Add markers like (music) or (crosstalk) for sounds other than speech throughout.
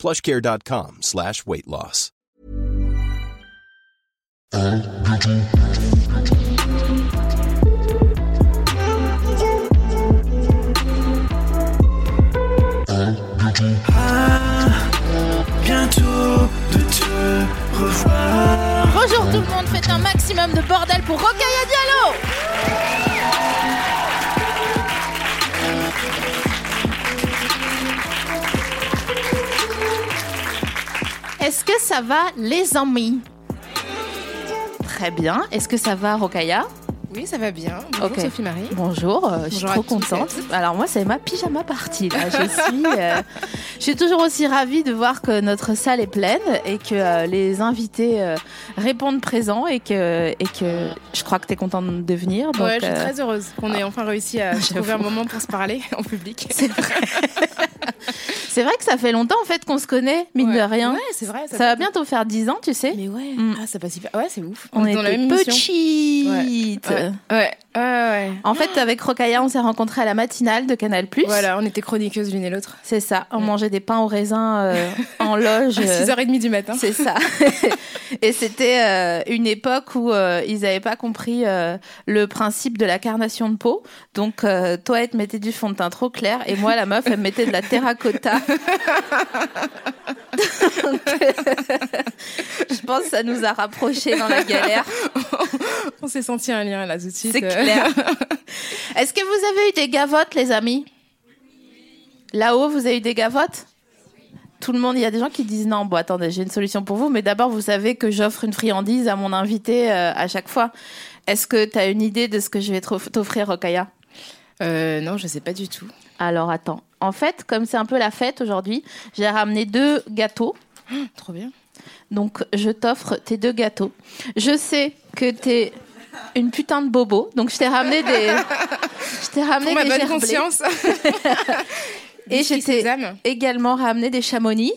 plushcare.com slash weight loss. bientôt de te revoir. Bonjour tout le monde, faites un maximum de bordel pour Rokhaya Diallo Est-ce que ça va les amis? Très bien. Est-ce que ça va Rokaya? Oui, ça va bien. Bonjour. Sophie Marie. Bonjour, euh, je suis trop contente. Alors moi, c'est ma pyjama partie là. Je suis, euh, je suis toujours aussi ravie de voir que notre salle est pleine et que euh, les invités euh, répondent présents et que et que je crois que tu es contente de venir. Donc, ouais, je suis très heureuse qu'on ait enfin réussi à (laughs) trouver un moment pour se parler (laughs) en public. (laughs) c'est vrai que ça fait longtemps en fait qu'on se connaît, mine Ouais. de rien. Ouais, c'est vrai. Ça va bientôt faire 10 ans, tu sais. Mais ouais. Mm. Ah, ça passe hyper. Ouais, c'est ouf. On, est dans la même. Ouais. Ouais, ouais, ouais. En fait, avec Rokaya, on s'est rencontrés à la matinale de Canal+. Voilà, on était chroniqueuses l'une et l'autre. C'est ça. On mangeait des pains au raisin euh, en loge. (laughs) À euh, 6h30 du matin. C'est ça. (laughs) et c'était euh, une époque où euh, ils n'avaient pas compris euh, le principe de la carnation de peau. Donc, euh, toi, elle te mettait du fond de teint trop clair et moi, la meuf, elle me mettait de la terracotta. Donc, (laughs) je pense que ça nous a rapprochés dans la galère. On s'est senti un lien là tout de suite. C'est euh. clair. (laughs) Est-ce que vous avez eu des gavottes, les amis? Là-haut, vous avez eu des gavottes? Tout le monde, il y a des gens qui disent non, bon attendez, j'ai une solution pour vous, mais d'abord, vous savez que j'offre une friandise à mon invité euh, à chaque fois. Est-ce que tu as une idée de ce que je vais t'off- t'offrir, Rokaya? Euh, non, je sais pas du tout. Alors attends. En fait, comme c'est un peu la fête aujourd'hui, j'ai ramené deux gâteaux. Trop bien. Donc, je t'offre tes deux gâteaux. Je sais que t'es une putain de bobo, donc je t'ai ramené des. (laughs) Je t'ai ramené Pour ma des bonne gerblés. conscience. (laughs) Et j'étais sésame. également ramené des chamonix.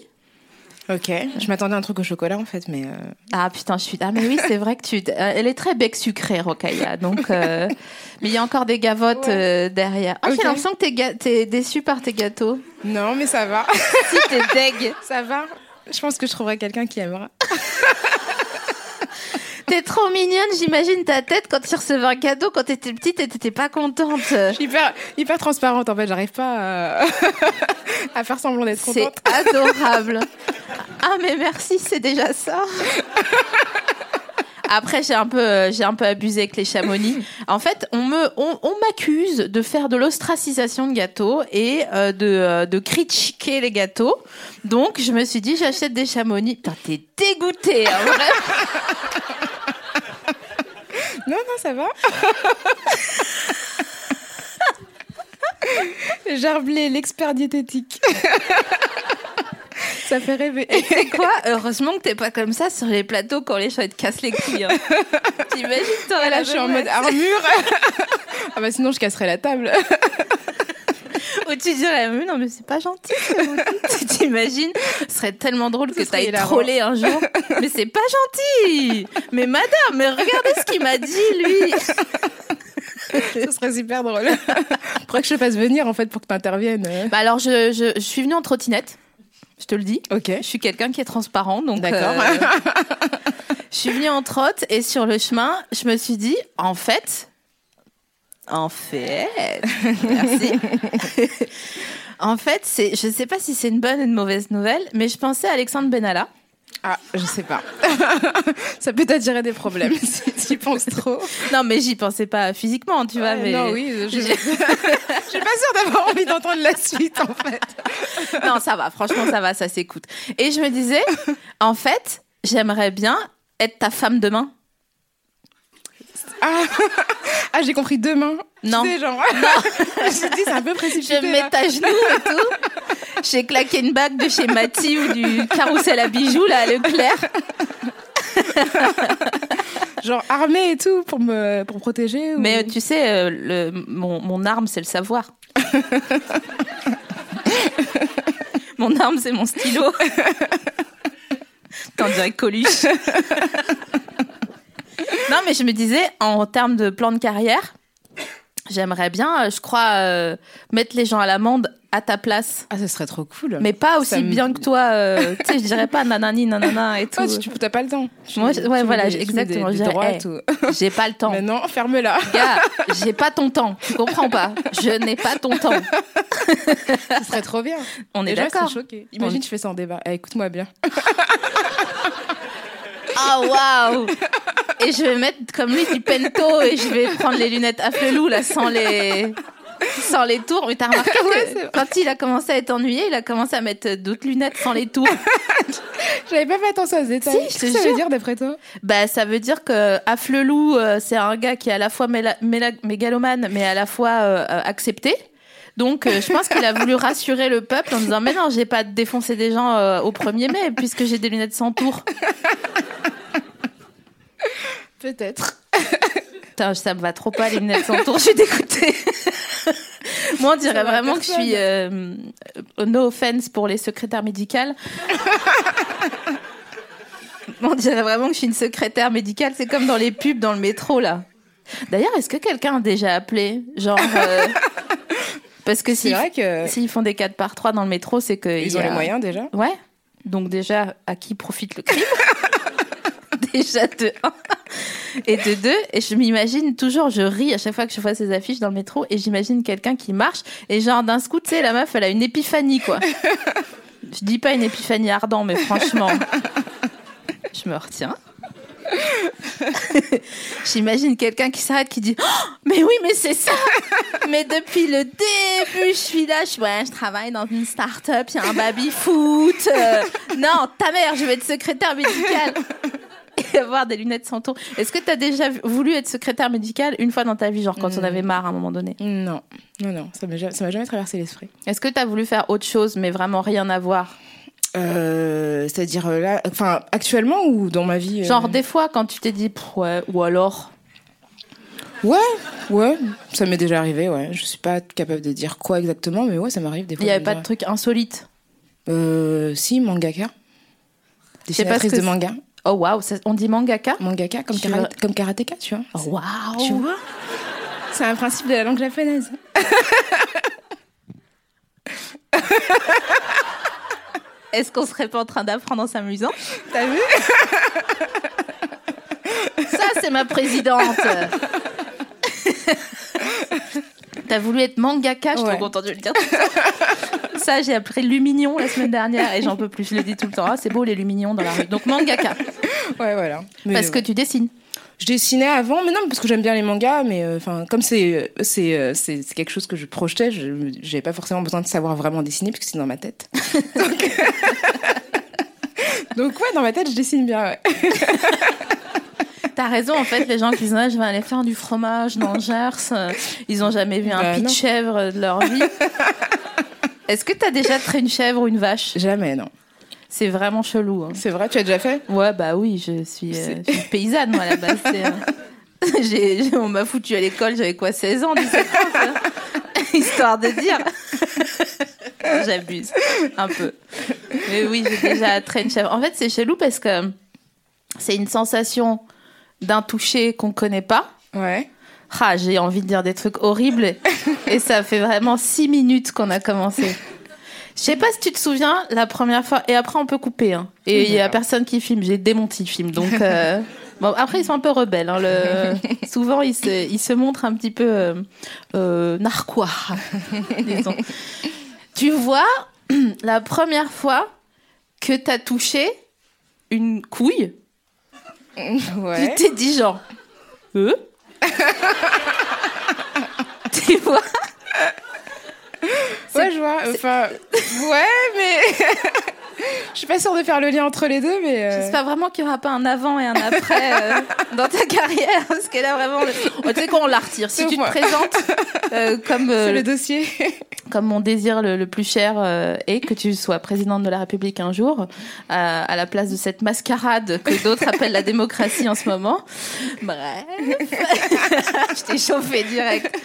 Ok. Je m'attendais à un truc au chocolat en fait, mais. euh, Ah putain, je suis. Ah mais oui, c'est vrai que tu. euh, Elle est très bec sucré, Rokaya. Donc, euh, (laughs) mais il y a encore des gavottes euh, derrière. Ah, Ok. j'ai l'impression que t'es, ga... t'es déçu par tes gâteaux. Non, mais ça va. si t'es deg. ça va. Je pense que je trouverai quelqu'un qui aimera. T'es trop mignonne. J'imagine ta tête quand tu recevais un cadeau quand t'étais petite et t'étais pas contente. Je suis hyper, hyper transparente en fait, j'arrive pas à, (laughs) à faire semblant d'être C'est contente. adorable. Ah mais merci, c'est déjà ça. (laughs) Après, j'ai un peu, euh, j'ai un peu abusé avec les chamonix. En fait, on me, on, m'accuse de faire de l'ostracisation de gâteaux et euh, de, euh, de critiquer les gâteaux. Donc, je me suis dit, j'achète des chamonix. Putain, t'es dégoûtée, hein. Non, non, ça va. (laughs) Gerblé, l'expert diététique. Ça fait rêver. C'est quoi Heureusement que t'es pas comme ça sur les plateaux quand les gens te cassent les couilles. hein. T'imagines, t'aurais Là, la je suis en mode armure. ah bah sinon, je casserais la table. Où tu dirais, mais non, mais c'est pas gentil. Tu T'imagines Ce serait tellement drôle que t'ailles troller un jour. Mais c'est pas gentil. Mais madame, mais regardez ce qu'il m'a dit, lui. Ce serait super drôle. Faudrait que je te fasse venir en fait pour que t'interviennes. Bah alors, je, je, je suis venue en trottinette. Je te le dis. Ok. Je suis quelqu'un qui est transparent, donc. D'accord. euh, (laughs) je suis venue en trotte et sur le chemin, je me suis dit, en fait, en fait, merci. (laughs) en fait, c'est, je sais pas si c'est une bonne ou une mauvaise nouvelle, mais je pensais à Alexandre Benalla. Ah, je sais pas. (laughs) ça peut t'attirer des problèmes (laughs) si tu penses trop. Non, mais j'y pensais pas physiquement, tu vois. Ouais, mais... Non, oui, je, je... (laughs) je suis pas sûre d'avoir envie d'entendre la suite en fait. non, ça va, franchement, ça va, ça s'écoute. Et je me disais, en fait, j'aimerais bien être ta femme demain. Ah, ah j'ai compris demain. Non. Tu sais, genre. (laughs) J'ai dit, c'est un peu Je vais me mettre là. à genoux et tout. J'ai claqué une bague de chez Mati ou du carrousel à bijoux, là, à Leclerc. (laughs) Genre armée et tout pour me pour protéger. ou- Mais euh, tu sais, euh, le, mon, mon arme, c'est le savoir. (laughs) mon arme, c'est mon stylo. T'en dirais Coluche. Non, mais je me disais, en termes de plan de carrière, j'aimerais bien, euh, je crois, euh, mettre les gens à l'amende à ta place. Ah, ce serait trop cool. Mais pas aussi me- bien que toi. euh, (laughs) tu sais, je dirais pas nanani, nanana et tout. Toi, tu t'as pas le temps. Moi, je- ouais, voilà, des- exactement, je droits, hey. (laughs) J'ai pas le temps. Mais non, ferme-la. Gars, (laughs) j'ai pas ton temps. Tu comprends pas Je n'ai pas ton temps. Ce serait trop bien. On est d'accord. Imagine, tu fais ça en débat. Eh, Écoute-moi bien. Ah waouh Et je vais mettre comme lui du pento et je vais prendre les lunettes à flelou là sans les sans les tours. Mais t'as remarqué que quand il a commencé à être ennuyé, il a commencé à mettre d'autres lunettes sans les tours. (laughs) J'avais pas fait attention aux détails. Si, Qu'est-ce que ça veut dire d'après toi? Bah ça veut dire que Afflelou, euh, c'est un gars qui est à la fois méla- méla- mégalomane mais à la fois euh, euh, accepté. Donc euh, je pense qu'il a voulu rassurer le peuple en disant mais non j'ai pas défoncé des gens euh, au 1er mai puisque j'ai des lunettes sans tours. Peut-être. Putain, ça me va trop pas les lunettes sans tour, je suis dégoûtée. Moi, on dirait vraiment que je suis. euh, no offense pour les secrétaires médicales. on dirait vraiment que je suis une secrétaire médicale. C'est comme dans les pubs dans le métro, là. D'ailleurs, est-ce que quelqu'un a déjà appelé Genre. euh, Parce que s'ils que font des 4 par 3 dans le métro, c'est que. ils ont les moyens déjà. Ouais. Donc déjà, à qui profite le crime (laughs) Déjà de un. Et de deux, et je m'imagine toujours, je ris à chaque fois que je vois ces affiches dans le métro, et j'imagine quelqu'un qui marche, et genre d'un coup, tu sais, la meuf, elle a une épiphanie, quoi. (laughs) Je dis pas une épiphanie ardent, mais franchement, je me retiens. (laughs) J'imagine quelqu'un qui s'arrête, qui dit Oh, Mais oui, mais c'est ça (laughs) Mais depuis le début, je suis là, je, ouais, je travaille dans une start-up, il y a un baby-foot. euh, non, ta mère, je vais être secrétaire médicale. (laughs) Et avoir des lunettes sans tour. Est-ce que tu as déjà voulu être secrétaire médicale une fois dans ta vie, genre quand on avait marre à un moment donné? Non, non, non, ça m'a ja- ça m'a jamais traversé l'esprit. Est-ce que tu as voulu faire autre chose, mais vraiment rien à voir? Euh, C'est-à-dire euh, là, enfin actuellement ou dans ma vie. euh, Genre des fois quand tu t'es dit, ouais, ou alors? Ouais, ouais, ça m'est déjà arrivé. Ouais, je suis pas capable de dire quoi exactement, mais ouais, ça m'arrive des fois. il n'y de avait pas dire- de truc insolite? Euh, si, mangaka. sais pas ce Dessinatrice que de manga. Oh waouh, on dit mangaka? Mangaka, comme, kara- vois- comme karatéka, tu vois. Oh, Waouh Tu vois C'est un principe de la langue japonaise. (laughs) Est-ce qu'on serait pas en train d'apprendre en s'amusant T'as vu Ça, c'est ma présidente. T'as voulu être mangaka, je suis Ouais. trop contente de le dire. Ça, j'ai appris Lumignon la semaine dernière et j'en peux plus. Je le dis tout le temps. Ah, c'est beau les Lumignons dans la rue. Donc mangaka, Ouais, voilà. Mais parce que tu dessines. Je dessinais avant, mais non, parce que j'aime bien les mangas, mais euh, enfin, comme c'est c'est euh, c'est c'est quelque chose que je projetais, je j'avais pas forcément besoin de savoir vraiment dessiner puisque c'est dans ma tête. (laughs) Donc... (laughs) Donc ouais, dans ma tête, je dessine bien. Ouais. (laughs) T'as raison, en fait, les gens qui disent ah, je vais aller faire du fromage dans le Gers, euh, ils ont jamais vu un Bah, pied de chèvre de leur vie. Est-ce que t'as déjà traité une chèvre ou une vache? Jamais, non. C'est vraiment chelou. hein. C'est vrai, tu as déjà fait? Ouais, bah oui, je suis, euh, je suis paysanne, moi, à la base. euh, (laughs) on m'a foutu à l'école, j'avais quoi, 16 ans, 17 ans, (laughs) Histoire de dire. (laughs) J'abuse, un peu. Mais oui, j'ai déjà traîné une chèvre. En fait, c'est chelou parce que c'est une sensation d'un toucher qu'on connaît pas. Ouais. Ah, j'ai envie de dire des trucs horribles. Et ça fait vraiment six minutes qu'on a commencé. Je sais pas si tu te souviens, la première fois, et après on peut couper, hein. Et il y a personne qui filme, j'ai démonté le film, donc, euh, (laughs) bon, après ils sont un peu rebelles, hein, le, souvent ils se, ils se montrent un petit peu, euh, euh, narquois, (laughs) disons. Tu vois, (clears throat) la première fois que t'as touché une couille, Ouais. tu t'es dit genre, (laughs) Tu vois? Ouais, je vois. Enfin, ouais, mais (laughs) Je suis pas sûre de faire le lien entre les deux, mais. euh, J'espère vraiment qu'il n'y aura pas un avant et un après euh, (laughs) dans ta carrière, parce que là vraiment, le- Oh, tu sais quoi, on la retire. Si tu te présentes euh, comme euh, le dossier. comme mon désir le, le plus cher est que tu sois présidente de la République un jour, à la place de cette mascarade que d'autres appellent la démocratie en ce moment. Bref, (laughs) je t'ai chauffé direct.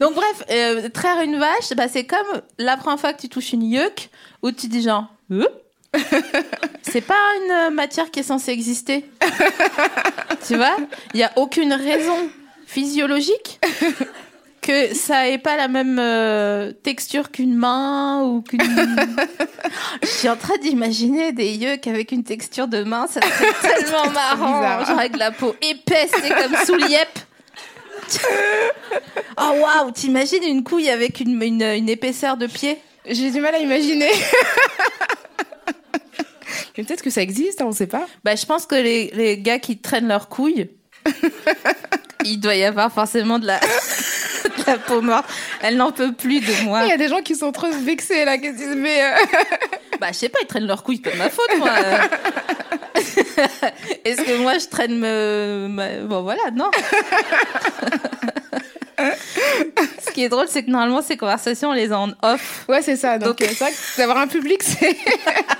Donc bref, euh, traire une vache, bah, c'est comme la première fois que tu touches une yuck, où tu dis genre, Euh? (laughs) C'est pas une euh, matière qui est censée exister. (laughs) tu vois? Il n'y a aucune raison physiologique (laughs) que ça ait pas la même euh, texture qu'une main ou qu'une. Je suis en train d'imaginer des yeux avec une texture de main, ça serait tellement marrant, genre avec la peau épaisse, c'est comme sous liep. Oh waouh, t'imagines une couille avec une, une, une épaisseur de pied? J'ai du mal à imaginer. (laughs) Mais peut-être que ça existe, hein, on sait pas. Bah, je pense que les, les gars qui traînent leurs couilles, (laughs) il doit y avoir forcément de la, de la peau morte. Elle n'en peut plus de moi. Il y a des gens qui sont trop vexés là, qui se disent mais. euh, Bah, je sais pas, ils traînent leurs couilles, c'est pas de ma faute, moi. (laughs) Est-ce que moi, je traîne me... ma- Bon, voilà, non. (laughs) Ce qui est drôle, c'est que normalement, ces conversations, on les a en off. Ouais, c'est ça. Donc, euh, c'est vrai que d'avoir un public, c'est.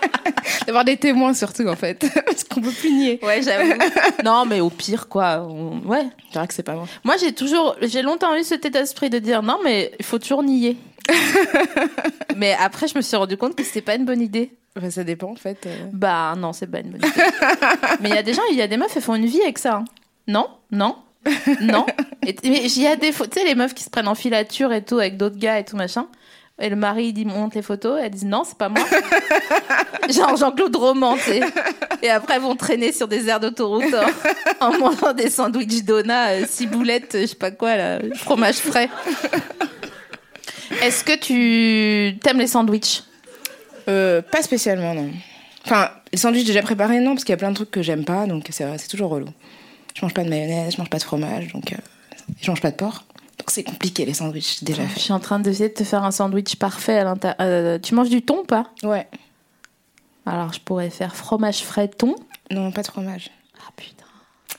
(laughs) d'avoir des témoins surtout, en fait. (laughs) Parce qu'on peut plus nier. Ouais, j'avoue. (laughs) Non, mais au pire, quoi. on- Ouais. Je dirais que c'est pas moi. Moi, j'ai toujours, j'ai longtemps eu cet état d'esprit de dire non, mais il faut toujours nier. mais après, je me suis rendu compte que c'était pas une bonne idée. Enfin, ça dépend, en fait. euh. Bah non, c'est pas une bonne idée. mais il y a des gens, il y a des meufs, elles font une vie avec ça. hein. Non, non, (laughs) non. Et mais il y a des photos, tu sais, les meufs qui se prennent en filature et tout avec d'autres gars et tout machin. Et le mari, il dit, monte les photos. Elles disent, non, c'est pas moi. (laughs) Genre Jean-Claude Roman, tu sais. Et après, vont traîner sur des aires d'autoroute en, en mangeant des sandwichs Dona, euh, ciboulettes, je sais pas quoi, là, fromage frais. Est-ce que tu t'aimes les sandwichs? Euh, pas spécialement, non. Enfin, les sandwichs déjà préparés, non, parce qu'il y a plein de trucs que j'aime pas, donc c'est c'est toujours relou. Je mange pas de mayonnaise, je mange pas de fromage, donc euh, je mange pas de porc. Donc c'est compliqué les sandwichs déjà Je suis en train d'essayer de te faire un sandwich parfait à l'intérieur. Euh, tu manges du thon ou pas? Ouais. Alors, je pourrais faire fromage frais thon. Non, pas de fromage. Ah putain.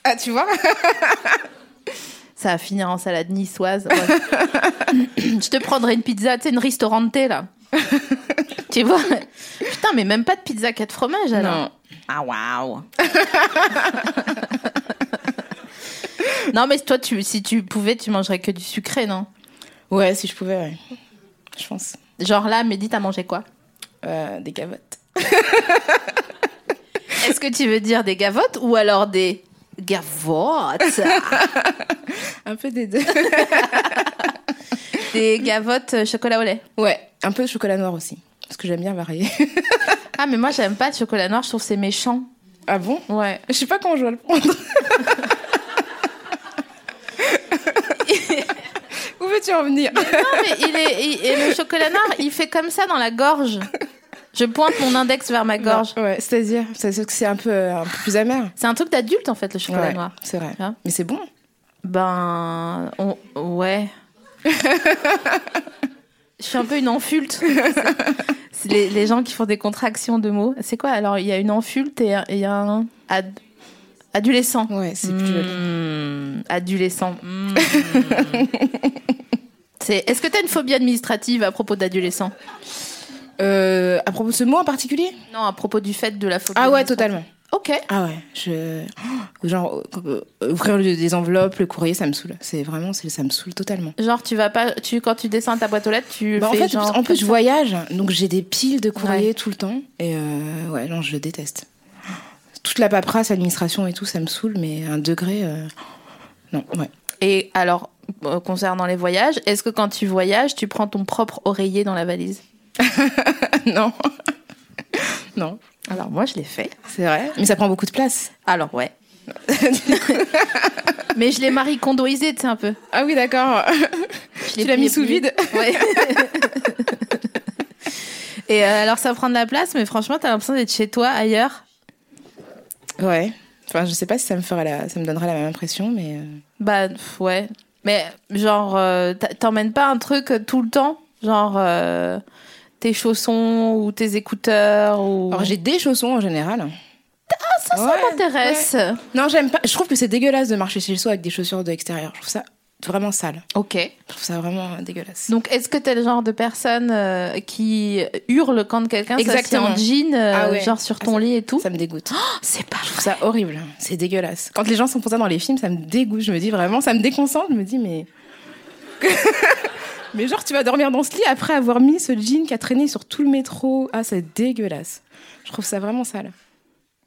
Ah, tu vois? (laughs) Ça va finir en salade niçoise. Ouais. (laughs) je te prendrai une pizza, tu sais, une ristorante là. (laughs) tu vois? Putain, mais même pas de pizza 4 fromages alors. Non. Ah waouh. Non, mais toi, tu, si tu pouvais, tu mangerais que du sucré, non? Ouais, si je pouvais, ouais. Je pense. Genre là, Mehdi, t'as mangé quoi? Euh, des gavottes. (laughs) Est-ce que tu veux dire des gavottes ou alors des gavottes? (laughs) Un peu des deux. (laughs) Des gavottes euh, chocolat au lait? ouais, un peu de chocolat noir aussi. Parce que j'aime bien varier. Ah, mais moi, j'aime pas le chocolat noir, je trouve c'est méchant. ah bon? Ouais. Je sais pas comment je dois le prendre. Veux-tu en venir Non, mais il est, il- et le chocolat noir, il fait comme ça dans la gorge. Je pointe mon index vers ma gorge. Ouais, c'est-à-dire, c'est que c'est un peu, un peu plus amer. C'est un truc d'adulte, en fait, le chocolat Ouais, noir. c'est vrai. Mais c'est bon. Ben, on- ouais. (laughs) Je suis un peu une enfulte. C'est les, les gens qui font des contractions de mots. C'est quoi Alors, il y a une enfulte et il y a un ad- adolescent. Ouais, c'est plus joli. Mmh, adolescent. Mmh. (laughs) C'est. Est-ce que tu as une phobie administrative à propos d'adolescent? Euh, à propos de ce mot en particulier? Non, à propos du fait de la phobie. Ah ouais, totalement. Ok. Ah ouais, je oh, genre euh, ouvrir le- des enveloppes, le courrier, ça me saoule. C'est vraiment, ça me saoule totalement. Genre, tu vas pas. Tu, quand tu descends ta boîte aux lettres, tu. Bah, en fais fait, genre en plus, je voyage, donc j'ai des piles de courriers Ouais. tout le temps. Et euh, ouais, non, je déteste. Toute la paperasse, administration et tout, ça me saoule, mais un degré. euh, Non, ouais. Et alors, euh, concernant les voyages, est-ce que quand tu voyages, tu prends ton propre oreiller dans la valise (laughs) non. (laughs) non, Alors, moi, je l'ai fait. c'est vrai? Mais ça prend beaucoup de place. Alors, ouais. (laughs) Mais je l'ai marie condoisé, tu sais, un peu. Ah oui, d'accord. Tu l'as mis sous vide Ouais. Et euh, alors, ça prend de la place, mais franchement, t'as l'impression d'être chez toi, ailleurs. Ouais. Enfin, je sais pas si ça me ferait la... ça me la même impression, mais. euh, Bah, ouais. Mais, genre, euh, t'emmènes pas un truc euh, tout le temps? Genre, euh, tes chaussons ou tes écouteurs ou... Alors j'ai des chaussons en général. ça, ça Ouais, m'intéresse. Non, j'aime pas. Je trouve que c'est dégueulasse de marcher chez soi avec des chaussures de l'extérieur. Je trouve ça vraiment sale. Ok. Je trouve ça vraiment dégueulasse. Donc, est-ce que t'es le genre de personne euh, qui hurle quand quelqu'un s'assied en jean, euh, Ah ouais. genre sur Ah, ton ça- lit et tout? Ça me dégoûte. C'est pas Je trouve ça horrible. C'est dégueulasse. Quand les gens sont pour ça dans les films, ça me dégoûte. Je me dis vraiment, ça me déconcentre. Je me dis, mais. (laughs) mais genre, tu vas dormir dans ce lit après avoir mis ce jean qui a traîné sur tout le métro. Ah, c'est dégueulasse. Je trouve ça vraiment sale.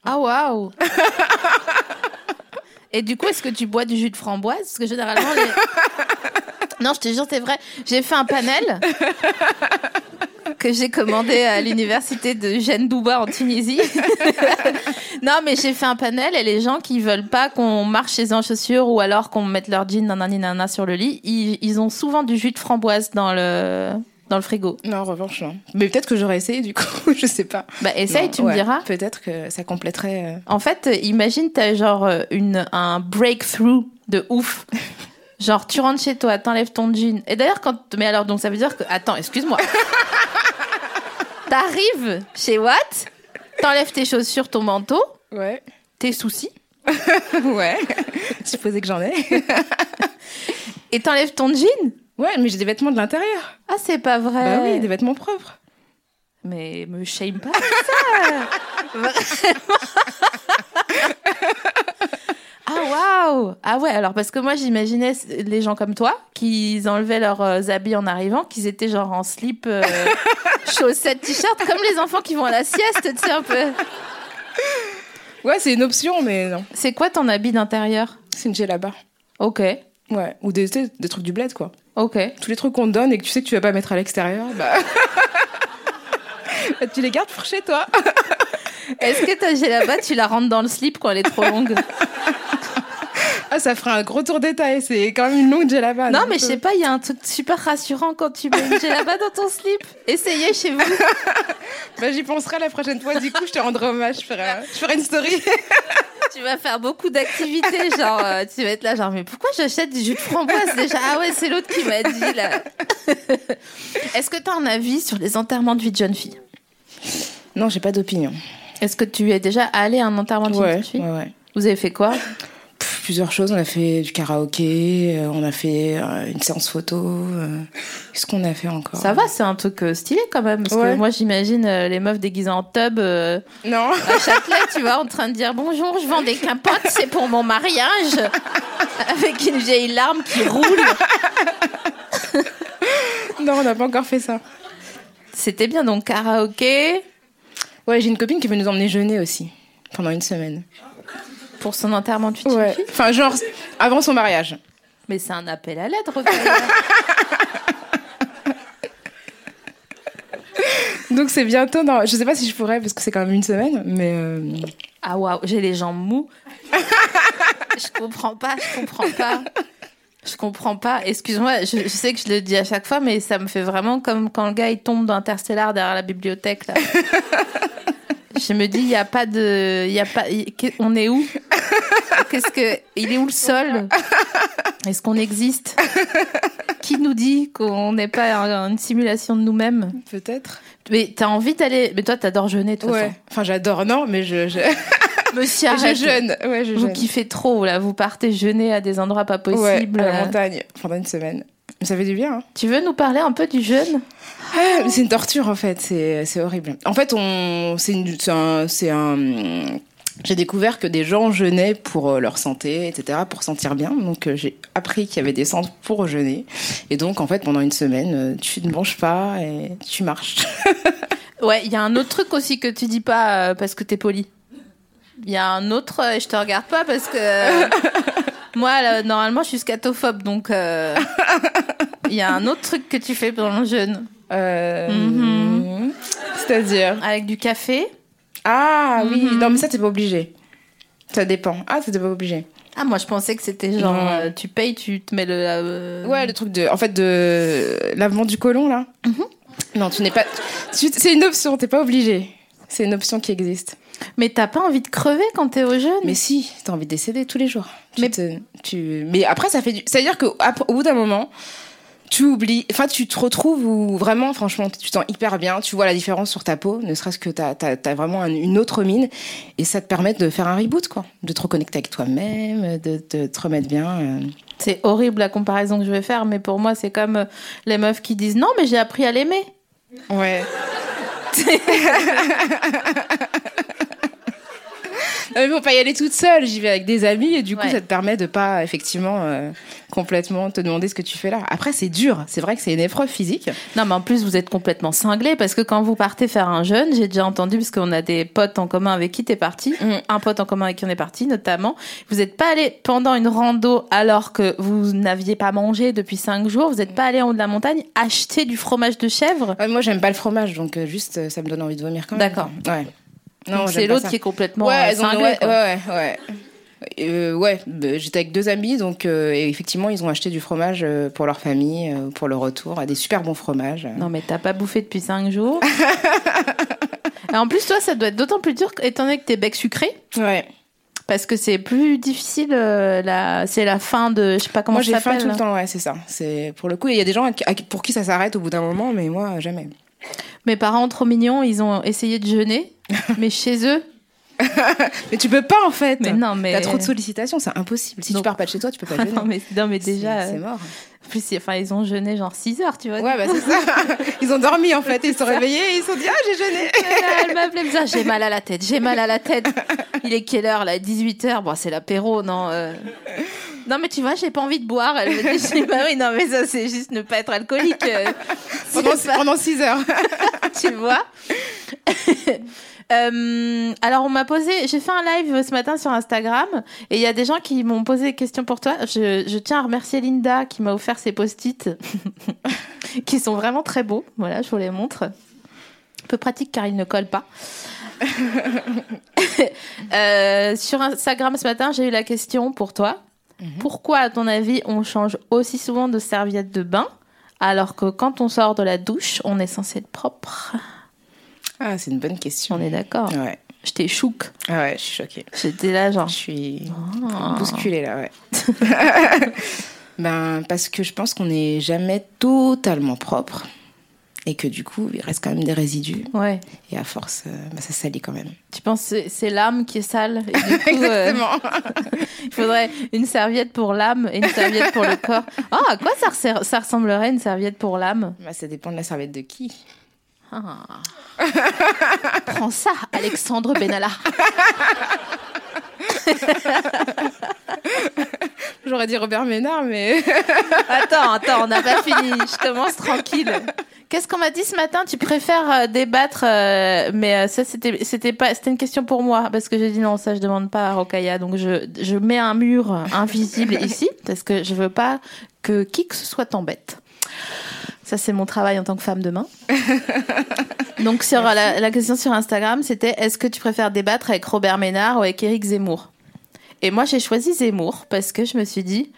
Ah waouh (laughs) Et du coup, est-ce que tu bois du jus de framboise? Parce que généralement, les... (laughs) Non, je te jure, c'est vrai. J'ai fait un panel que j'ai commandé à l'université de Jeanne Douba en Tunisie. (laughs) non, mais j'ai fait un panel et les gens qui veulent pas qu'on marche chez eux en chaussures ou alors qu'on mette leur jean nanani nanana sur le lit, ils, ils ont souvent du jus de framboise dans le dans le frigo. Non, en revanche, non. Mais peut-être que j'aurais essayé, du coup, (laughs) je sais pas. Bah essaye, Non, tu me diras. Peut-être que ça compléterait. euh, En fait, euh, imagine, t'as genre euh, une, un breakthrough de ouf. (laughs) Genre, tu rentres chez toi, t'enlèves ton jean. Et d'ailleurs, quand. Mais alors, donc, ça veut dire que. Attends, excuse-moi. (laughs) T'arrives chez Watt, t'enlèves tes chaussures, ton manteau, Ouais. tes soucis, ouais. Supposé que j'en ai. et t'enlèves ton jean. Ouais, mais j'ai des vêtements de l'intérieur. Ah, c'est pas vrai. Bah oui, des vêtements propres. Mais me shame pas (laughs) ça. Ah waouh Ah ouais, alors parce que moi j'imaginais les gens comme toi qui enlevaient leurs euh, habits en arrivant, qu'ils étaient genre en slip, euh, (laughs) chaussettes, t-shirt, comme les enfants qui vont à la sieste, tu sais un peu. Ouais, c'est une option, mais non. C'est quoi ton habit d'intérieur? C'est une là-bas. Ok, Ouais. Ou des, des trucs du bled, quoi. Ok. Tous les trucs qu'on te donne et que tu sais que tu vas pas mettre à l'extérieur, bah. Bah, (laughs) tu les gardes pour chez toi. Est-ce que ta là-bas, tu la rentres dans le slip quand elle est trop longue? (laughs) Ah, ça ferait un gros tour détail. C'est quand même une longue là-bas. Non, mais je sais pas, il y a un truc super rassurant quand tu mets une là-bas dans ton slip. Essayez chez vous. (laughs) Bah, j'y penserai la prochaine fois. Du coup, je te rendrai hommage. Je ferai, je ferai une story. (laughs) Tu vas faire beaucoup d'activités, genre euh, tu vas être là, genre mais pourquoi j'achète du jus de framboise déjà? Ah ouais, c'est l'autre qui m'a dit là. (laughs) Est-ce que tu as un avis sur les enterrements de vie de jeune fille? Non, j'ai pas d'opinion. Est-ce que tu es déjà allé à un enterrement de vie de jeune fille? ouais, ouais. Vous avez fait quoi? Plusieurs choses. On a fait du karaoké, euh, on a fait euh, une séance photo. euh, Qu'est-ce qu'on a fait encore? Ça va, c'est un truc stylé quand même. Parce que Ouais. moi j'imagine les meufs déguisées en tub euh, Non. à Châtelet, tu vois, en train de dire bonjour, je vends des capotes, c'est pour mon mariage. (laughs) Avec une vieille larme qui roule. (laughs) non, on n'a pas encore fait ça. C'était bien donc karaoké Ouais, j'ai une copine qui veut nous emmener jeûner aussi. Pendant une semaine. Pour son enterrement jeune Ouais. fille. Enfin, genre, avant son mariage. Mais c'est un appel à l'aide. (laughs) Donc c'est bientôt dans... Je sais pas si je pourrais parce que c'est quand même une semaine, mais... euh, Ah waouh, j'ai les jambes mous. je comprends pas, je comprends pas. Je comprends pas. Excuse-moi, je, je sais que je le dis à chaque fois, mais ça me fait vraiment comme quand le gars il tombe d'Interstellar derrière la bibliothèque là. (laughs) Je me dis, il y a pas de, il y a pas, on est où? Qu'est-ce que, il est où le sol? Est-ce qu'on existe? Qui nous dit qu'on n'est pas un- une simulation de nous-mêmes? Peut-être. Mais t'as envie d'aller, mais toi t'adores jeûner de toute Ouais. façon. Enfin, j'adore, non, mais je... Je, (laughs) Monsieur, je jeûne. Ouais, je Vous jeûne. kiffez trop, là. Vous partez jeûner à des endroits pas Ouais, possibles. à la montagne, pendant une semaine. Mais ça fait du bien, hein. Tu veux nous parler un peu du jeûne? Ah, c'est une torture en fait, c'est horrible. En fait, on c'est un, un j'ai découvert que des gens jeûnaient pour euh, leur santé, etc., pour sentir bien. Donc euh, j'ai appris qu'il y avait des centres pour jeûner. Et donc en fait, pendant une semaine, euh, tu ne manges pas et tu marches. (laughs) Ouais, il y a un autre truc aussi que tu dis pas parce que t'es poli. Il y a un autre, euh, et je te regarde pas parce que (laughs) moi, là, normalement, je suis scatophobe, donc euh, il y a un autre truc que tu fais pendant le jeûne. Euh, Mhm. C'est-à-dire Avec du café. Ah oui, Mhm. non mais ça t'es pas obligé. Ça dépend. Ah, ça t'es pas obligé. Ah, moi, je pensais que c'était genre, tu payes, tu te mets le. euh, Ouais, le truc de, en fait, de lavement du côlon là. Mhm. Non, tu n'es pas. C'est une option. T'es pas obligé. C'est une option qui existe. Mais t'as pas envie de crever quand t'es au jeûne Mais si, t'as envie de décéder tous les jours. Tu Mais- te- tu, mais après, ça fait du. C'est-à-dire qu'au bout d'un moment, tu oublies, enfin tu te retrouves où vraiment, franchement, tu te sens hyper bien, tu vois la différence sur ta peau, ne serait-ce que t'as as, vraiment un- une autre mine, et ça te permet de faire un reboot, quoi, de te reconnecter avec toi-même, de, de te remettre bien. euh. C'est horrible la comparaison que je vais faire, mais pour moi, c'est comme euh, les meufs qui disent non, mais j'ai appris à l'aimer. Ouais. (laughs) (laughs) Mais faut pas y aller toute seule, j'y vais avec des amis et du coup Ouais. ça te permet de pas effectivement euh, complètement te demander ce que tu fais là. Après c'est dur, c'est vrai que c'est une épreuve physique. Non, mais en plus, vous êtes complètement cinglés parce que quand vous partez faire un jeûne, j'ai déjà entendu, parce qu'on a des potes en commun avec qui t'es parti, Mm. un pote en commun avec qui on est parti notamment. Vous n'êtes pas allé pendant une rando alors que vous n'aviez pas mangé depuis cinq jours, vous n'êtes pas allé en haut de la montagne acheter du fromage de chèvre. Ouais, moi j'aime pas le fromage donc euh, juste euh, ça me donne envie de vomir quand même. D'accord. Ouais. C'est l'autre qui est complètement Ouais, euh, ont- ouais, ouais, ouais. Euh, ouais, j'étais avec deux amis, donc euh, et effectivement, ils ont acheté du fromage euh, pour leur famille, pour le retour, des super bons fromages. Non, mais t'as pas bouffé depuis cinq jours. (laughs) Et en plus, toi, ça doit être d'autant plus dur étant donné que t'es bec sucré. Ouais. Parce que c'est plus difficile, la... c'est la fin de, je sais pas comment moi, j'ai faim tout le temps, ouais, c'est ça. Pour le coup, il y a des gens à à pour qui ça s'arrête au bout d'un moment, mais moi, jamais. Mes parents trop mignons, ils ont essayé de jeûner, (laughs) mais chez eux, Mais tu peux pas en fait. mais non, mais T'as trop de sollicitations, c'est impossible. Si Donc- tu pars pas de chez toi, tu peux pas (laughs) Ah jeûner. non, mais non, mais déjà, c'est euh, mort. en plus, enfin, ils ont jeûné genre 6 heures, tu vois. Ouais, bah c'est ça. (laughs) Ils ont dormi en fait, ils se sont réveillés et ils se sont dit ah j'ai jeûné. Elle m'a appelé, elle me disait, j'ai mal à la tête, j'ai mal à la tête. Il est quelle heure là? 18h. Bon, c'est l'apéro, non euh. Non, mais tu vois, j'ai pas envie de boire. Elle me dit, (laughs) bah oui, non, mais ça, c'est juste ne pas être alcoolique. euh. (laughs) pendant, pas- pendant 6 heures. (laughs) tu vois. Euh, alors on m'a posé, j'ai fait un live ce matin sur Instagram et il y a des gens qui m'ont posé des questions pour toi. Je, je tiens à remercier Linda qui m'a offert ces post-it qui sont vraiment très beaux. Voilà, je vous les montre. Un peu pratique car ils ne collent pas. Euh, sur Instagram ce matin, j'ai eu la question pour toi. Pourquoi, à ton avis, on change aussi souvent de serviette de bain alors que quand on sort de la douche, on est censé être propre? Ah, c'est une bonne question. On est d'accord. Ouais. J'étais chouk. Ah ouais, je suis choquée. J'étais là, genre. Je suis Ah. bousculée là, ouais. (laughs) ben, parce que je pense qu'on n'est jamais totalement propre et que du coup, il reste quand même des résidus. Ouais. Et à force, euh, ben, ça salit quand même. Tu penses que c'est- l'âme qui est sale et du (laughs) coup, euh, (laughs) il faudrait une serviette pour l'âme et une serviette pour le corps. Ah, à quoi ça, ça ressemblerait une serviette pour l'âme? Ben, ça dépend de la serviette de qui. Ah. Prends ça, Alexandre Benalla. J'aurais dit Robert Ménard, mais. Attends, attends, on n'a pas fini. Je commence tranquille. Qu'est-ce qu'on m'a dit ce matin? Tu préfères euh, débattre, euh, mais euh, ça c'était c'était pas c'était une question pour moi parce que j'ai dit non ça je demande pas à Rokaya donc je je mets un mur invisible ici parce que je veux pas que qui que ce soit t'embête. Ça c'est mon travail en tant que femme de main. (laughs) Donc sur la, la question sur Instagram c'était est-ce que tu préfères débattre avec Robert Ménard ou avec Éric Zemmour? Et moi j'ai choisi Zemmour parce que je me suis dit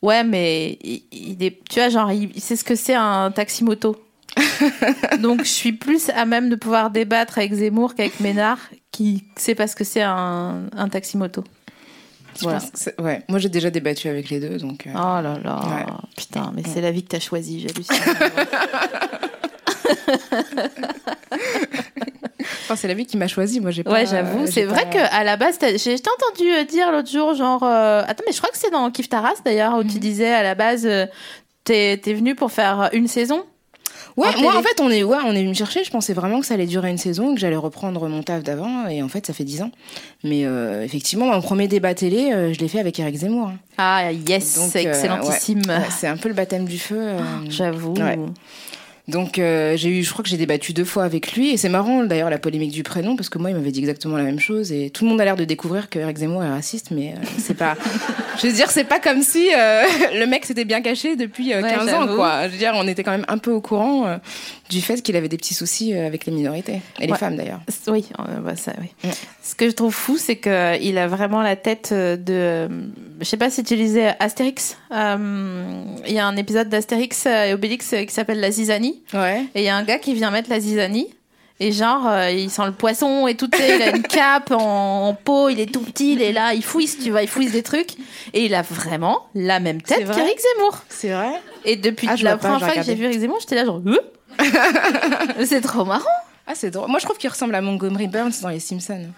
Ouais, mais il, il est, tu vois, genre, il, il sait ce que c'est un taxi-moto. (laughs) Donc, je suis plus à même de pouvoir débattre avec Zemmour qu'avec Ménard, qui sait pas ce que c'est un, un taxi-moto. Je Voilà. pense que c'est- ouais. Moi, j'ai déjà débattu avec les deux, donc. euh, Oh là là, Ouais. putain, mais c'est la vie que t'as choisie, j'hallucine. (laughs) Enfin, c'est la vie qui m'a choisi. Moi, j'ai pas. ouais, j'avoue, j'ai c'est vrai pas- que à la base, j'ai entendu euh, dire l'autre jour, genre, euh, attends, mais je crois que c'est dans Kif Taras d'ailleurs, où tu disais à la base, euh, t'es t'es venu pour faire une saison. Ouais, en moi en fait on est ouais, on est venu me chercher, je pensais vraiment que ça allait durer une saison, que j'allais reprendre mon taf d'avant et en fait ça fait dix ans. Mais euh, effectivement, mon premier débat télé, euh, je l'ai fait avec Eric Zemmour. hein. Ah, yes, c'est euh, excellentissime. Ouais, c'est un peu le baptême du feu. euh. J'avoue. Donc euh, j'ai eu je crois que j'ai débattu deux fois avec lui. Et c'est marrant d'ailleurs la polémique du prénom parce que moi il m'avait dit exactement la même chose. Et tout le monde a l'air de découvrir que Eric Zemmour est raciste mais euh, c'est pas (laughs) je veux dire c'est pas comme si euh, (laughs) le mec s'était bien caché depuis euh, Ouais, 15 ans quoi. Je veux dire on était quand même un peu au courant du fait qu'il avait des petits soucis euh, avec les minorités et les Ouais. femmes d'ailleurs. Oui, euh, bah, ça, oui. Mm. Ce que je trouve fou, c'est que il a vraiment la tête euh, de. euh, Je sais pas si tu lisais Astérix. Euh, Il y a un épisode d'Astérix et Obélix euh, qui s'appelle La Zizanie. Ouais. Et il y a un gars qui vient mettre la zizanie. Et genre, euh, il sent le poisson et tout, il a une cape en, en peau, il est tout petit, il est là, il fouille, tu vois, il fouille des trucs. Et il a vraiment la même tête qu'Éric Zemmour. C'est vrai Et depuis Ah, la première fois que j'ai vu Éric Zemmour, j'étais là genre, Euh (laughs) c'est trop marrant. Ah, c'est drôle. Moi, je trouve qu'il ressemble à Montgomery Burns dans Les Simpsons.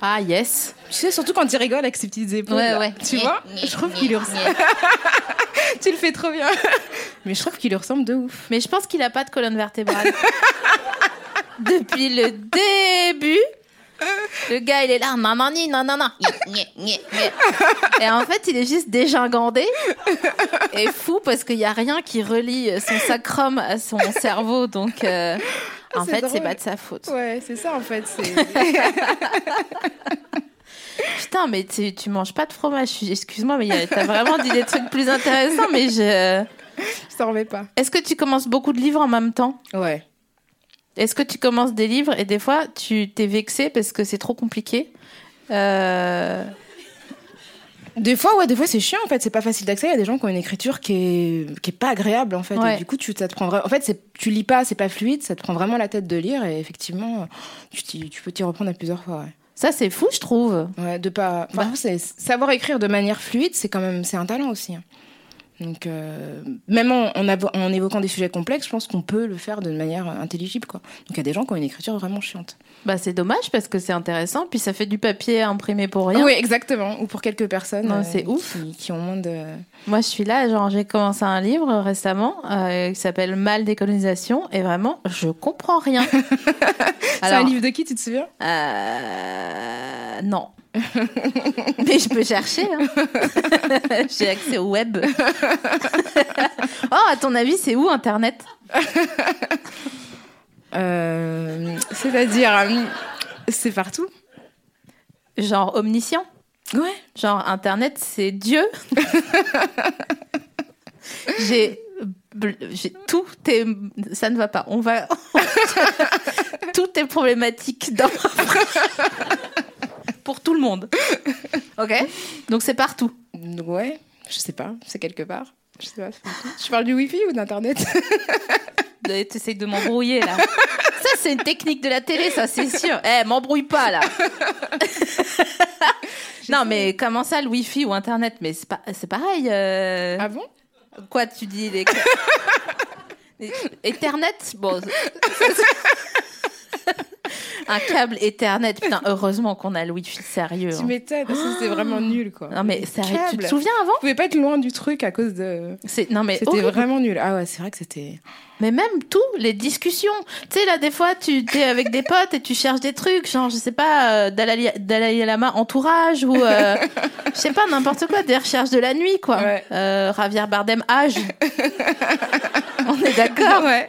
Ah yes. Tu sais, surtout quand il rigole avec ses petites épaules. Ouais, là. ouais. Tu vois Je trouve qu'il lui ressemble. (laughs) tu le fais trop bien. (laughs) Mais je trouve qu'il lui ressemble de ouf. Mais je pense qu'il a pas de colonne vertébrale. Depuis le début, le gars il est là, non non non non non. Et en fait, il est juste dégingandé et fou parce qu'il y a rien qui relie son sacrum à son cerveau, donc euh, en c'est fait, c'est pas de sa faute. Ouais, c'est ça en fait. (laughs) Putain, mais tu, tu manges pas de fromage. Excuse-moi, mais t'as vraiment dit des trucs plus intéressants. Mais je. je t'en remets pas. Est-ce que tu commences beaucoup de livres en même temps? Ouais. Est-ce que tu commences des livres et des fois tu t'es vexé parce que c'est trop compliqué Euh, Des fois, ouais, des fois c'est chiant en fait. C'est pas facile d'accès. Il y a des gens qui ont une écriture qui est, qui est pas agréable en fait. Ouais. Et du coup, tu, ça te prend En fait, tu lis pas, c'est pas fluide. Ça te prend vraiment la tête de lire. Et effectivement, tu, peux t'y reprendre à plusieurs fois. Ouais. Ça, c'est fou, je trouve. Ouais, de pas. Savoir écrire de manière fluide, c'est quand même c'est un talent aussi. hein. Donc euh, même en, évoquant des sujets complexes, je pense qu'on peut le faire de manière intelligible quoi. Donc il y a des gens qui ont une écriture vraiment chiante. Bah, c'est dommage parce que c'est intéressant. Puis ça fait du papier imprimé pour rien. Oui, exactement. Ou pour quelques personnes Non, c'est ouf. Qui, qui ont moins de. Moi, je suis là, genre, j'ai commencé un livre récemment euh, qui s'appelle Mal décolonisation et vraiment, je comprends rien. (laughs) C'est un livre de qui, tu te souviens? Euh, non. (laughs) Mais je peux chercher. hein. (laughs) J'ai accès au web. oh, à ton avis, c'est où Internet? Euh, C'est-à-dire, euh, c'est partout? Genre omniscient? Ouais. Genre Internet, c'est Dieu? (laughs) J'ai... tout est ça ne va pas on va tout est problématique dans pour tout le monde (laughs) ok donc c'est partout Ouais. Je sais pas. C'est quelque part. Je sais pas. Tu parles du Wi-Fi ou d'internet (laughs) Tu essayes de m'embrouiller là. Ça, c'est une technique de la télé, ça, c'est sûr. Eh, m'embrouille pas là. (laughs) non, mais comment ça, le Wi-Fi ou Internet? Mais c'est pas, c'est pareil. euh. Ah bon? Quoi, tu dis les... les- Ethernet? Bon. Un câble Ethernet. Putain, heureusement qu'on a le Wi-Fi sérieux. Tu hein. m'étonnes. parce que C'était vraiment nul quoi. Non, mais sérieux, tu te souviens avant Vous pouvez pas être loin du truc à cause de. C'est- Non, mais C'était horrible. vraiment nul. Ah ouais, c'est vrai que c'était. Mais même tout, les discussions. Tu sais, là, des fois, tu es avec des potes et tu cherches des trucs, genre, je sais pas, euh, Dalai, Dalai Lama entourage ou, euh, je sais pas, n'importe quoi, des recherches de la nuit, quoi. Ouais. Euh, Javier Bardem âge. (laughs) On est d'accord. Ouais.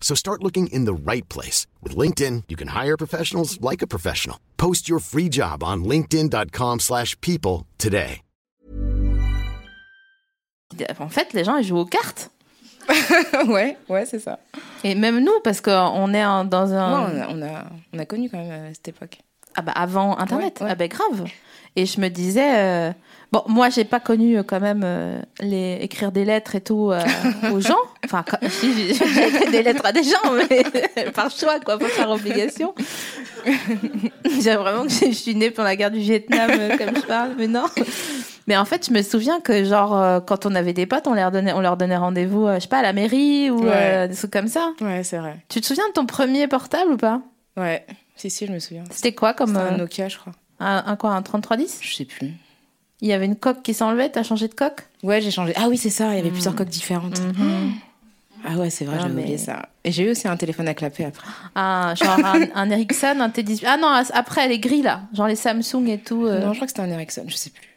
So start looking in the right place. With LinkedIn, you can hire professionals like a professional. Post your free job on linkedin.com/people slash people today. en fait, les gens, ils jouent aux cartes. (laughs) ouais, ouais, c'est ça. Et même nous, parce qu'on est en- dans un. Ouais, on, a, on, a, on a connu quand même euh, cette époque. Ah bah avant Internet, Ouais, ouais. ah bah grave. Et je me disais, euh, bon, moi j'ai pas connu euh, quand même euh, les écrire des lettres et tout euh, (laughs) aux gens. Enfin, quand- si, j'ai écrit des lettres à des gens, mais (laughs) par choix, quoi, pas par obligation. (laughs) j'ai vraiment que je suis née pendant la guerre du Vietnam, euh, comme je parle, mais non. Mais en fait, je me souviens que genre quand on avait des potes, on leur donnait, on leur donnait rendez-vous, je sais pas, à la mairie ou Ouais. des trucs comme ça. Ouais, c'est vrai. Tu te souviens de ton premier portable ou pas? Ouais, si, si, je me souviens. C'était quoi comme un Nokia, je crois. un, un quoi, un 3310 Je sais plus. Il y avait une coque qui s'enlevait, t'as changé de coque? Ouais, j'ai changé. Ah oui, c'est ça, il y avait plusieurs coques différentes. (gasps) Ah ouais, c'est vrai, Ah, mais- oublié ça. Et j'ai eu aussi un téléphone à clapper après. Ah, genre un, un Ericsson, un T18. Ah non, après les grilles là, genre les Samsung et tout. euh. Non, je crois que c'était un Ericsson, je sais plus.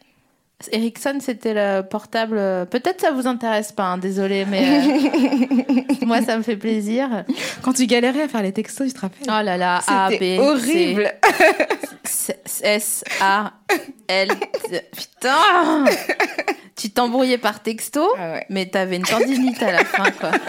Ericsson, c'était le portable. euh, Peut-être ça vous intéresse pas, hein, désolé, mais euh, (laughs) moi ça me fait plaisir. Quand tu galérais à faire les textos, tu te rappelles? Oh là là, A, B, horrible. C- S, A, L. Putain Tu t'embrouillais par texto, Ah ouais. mais t'avais une tendinite à la fin, quoi. (laughs)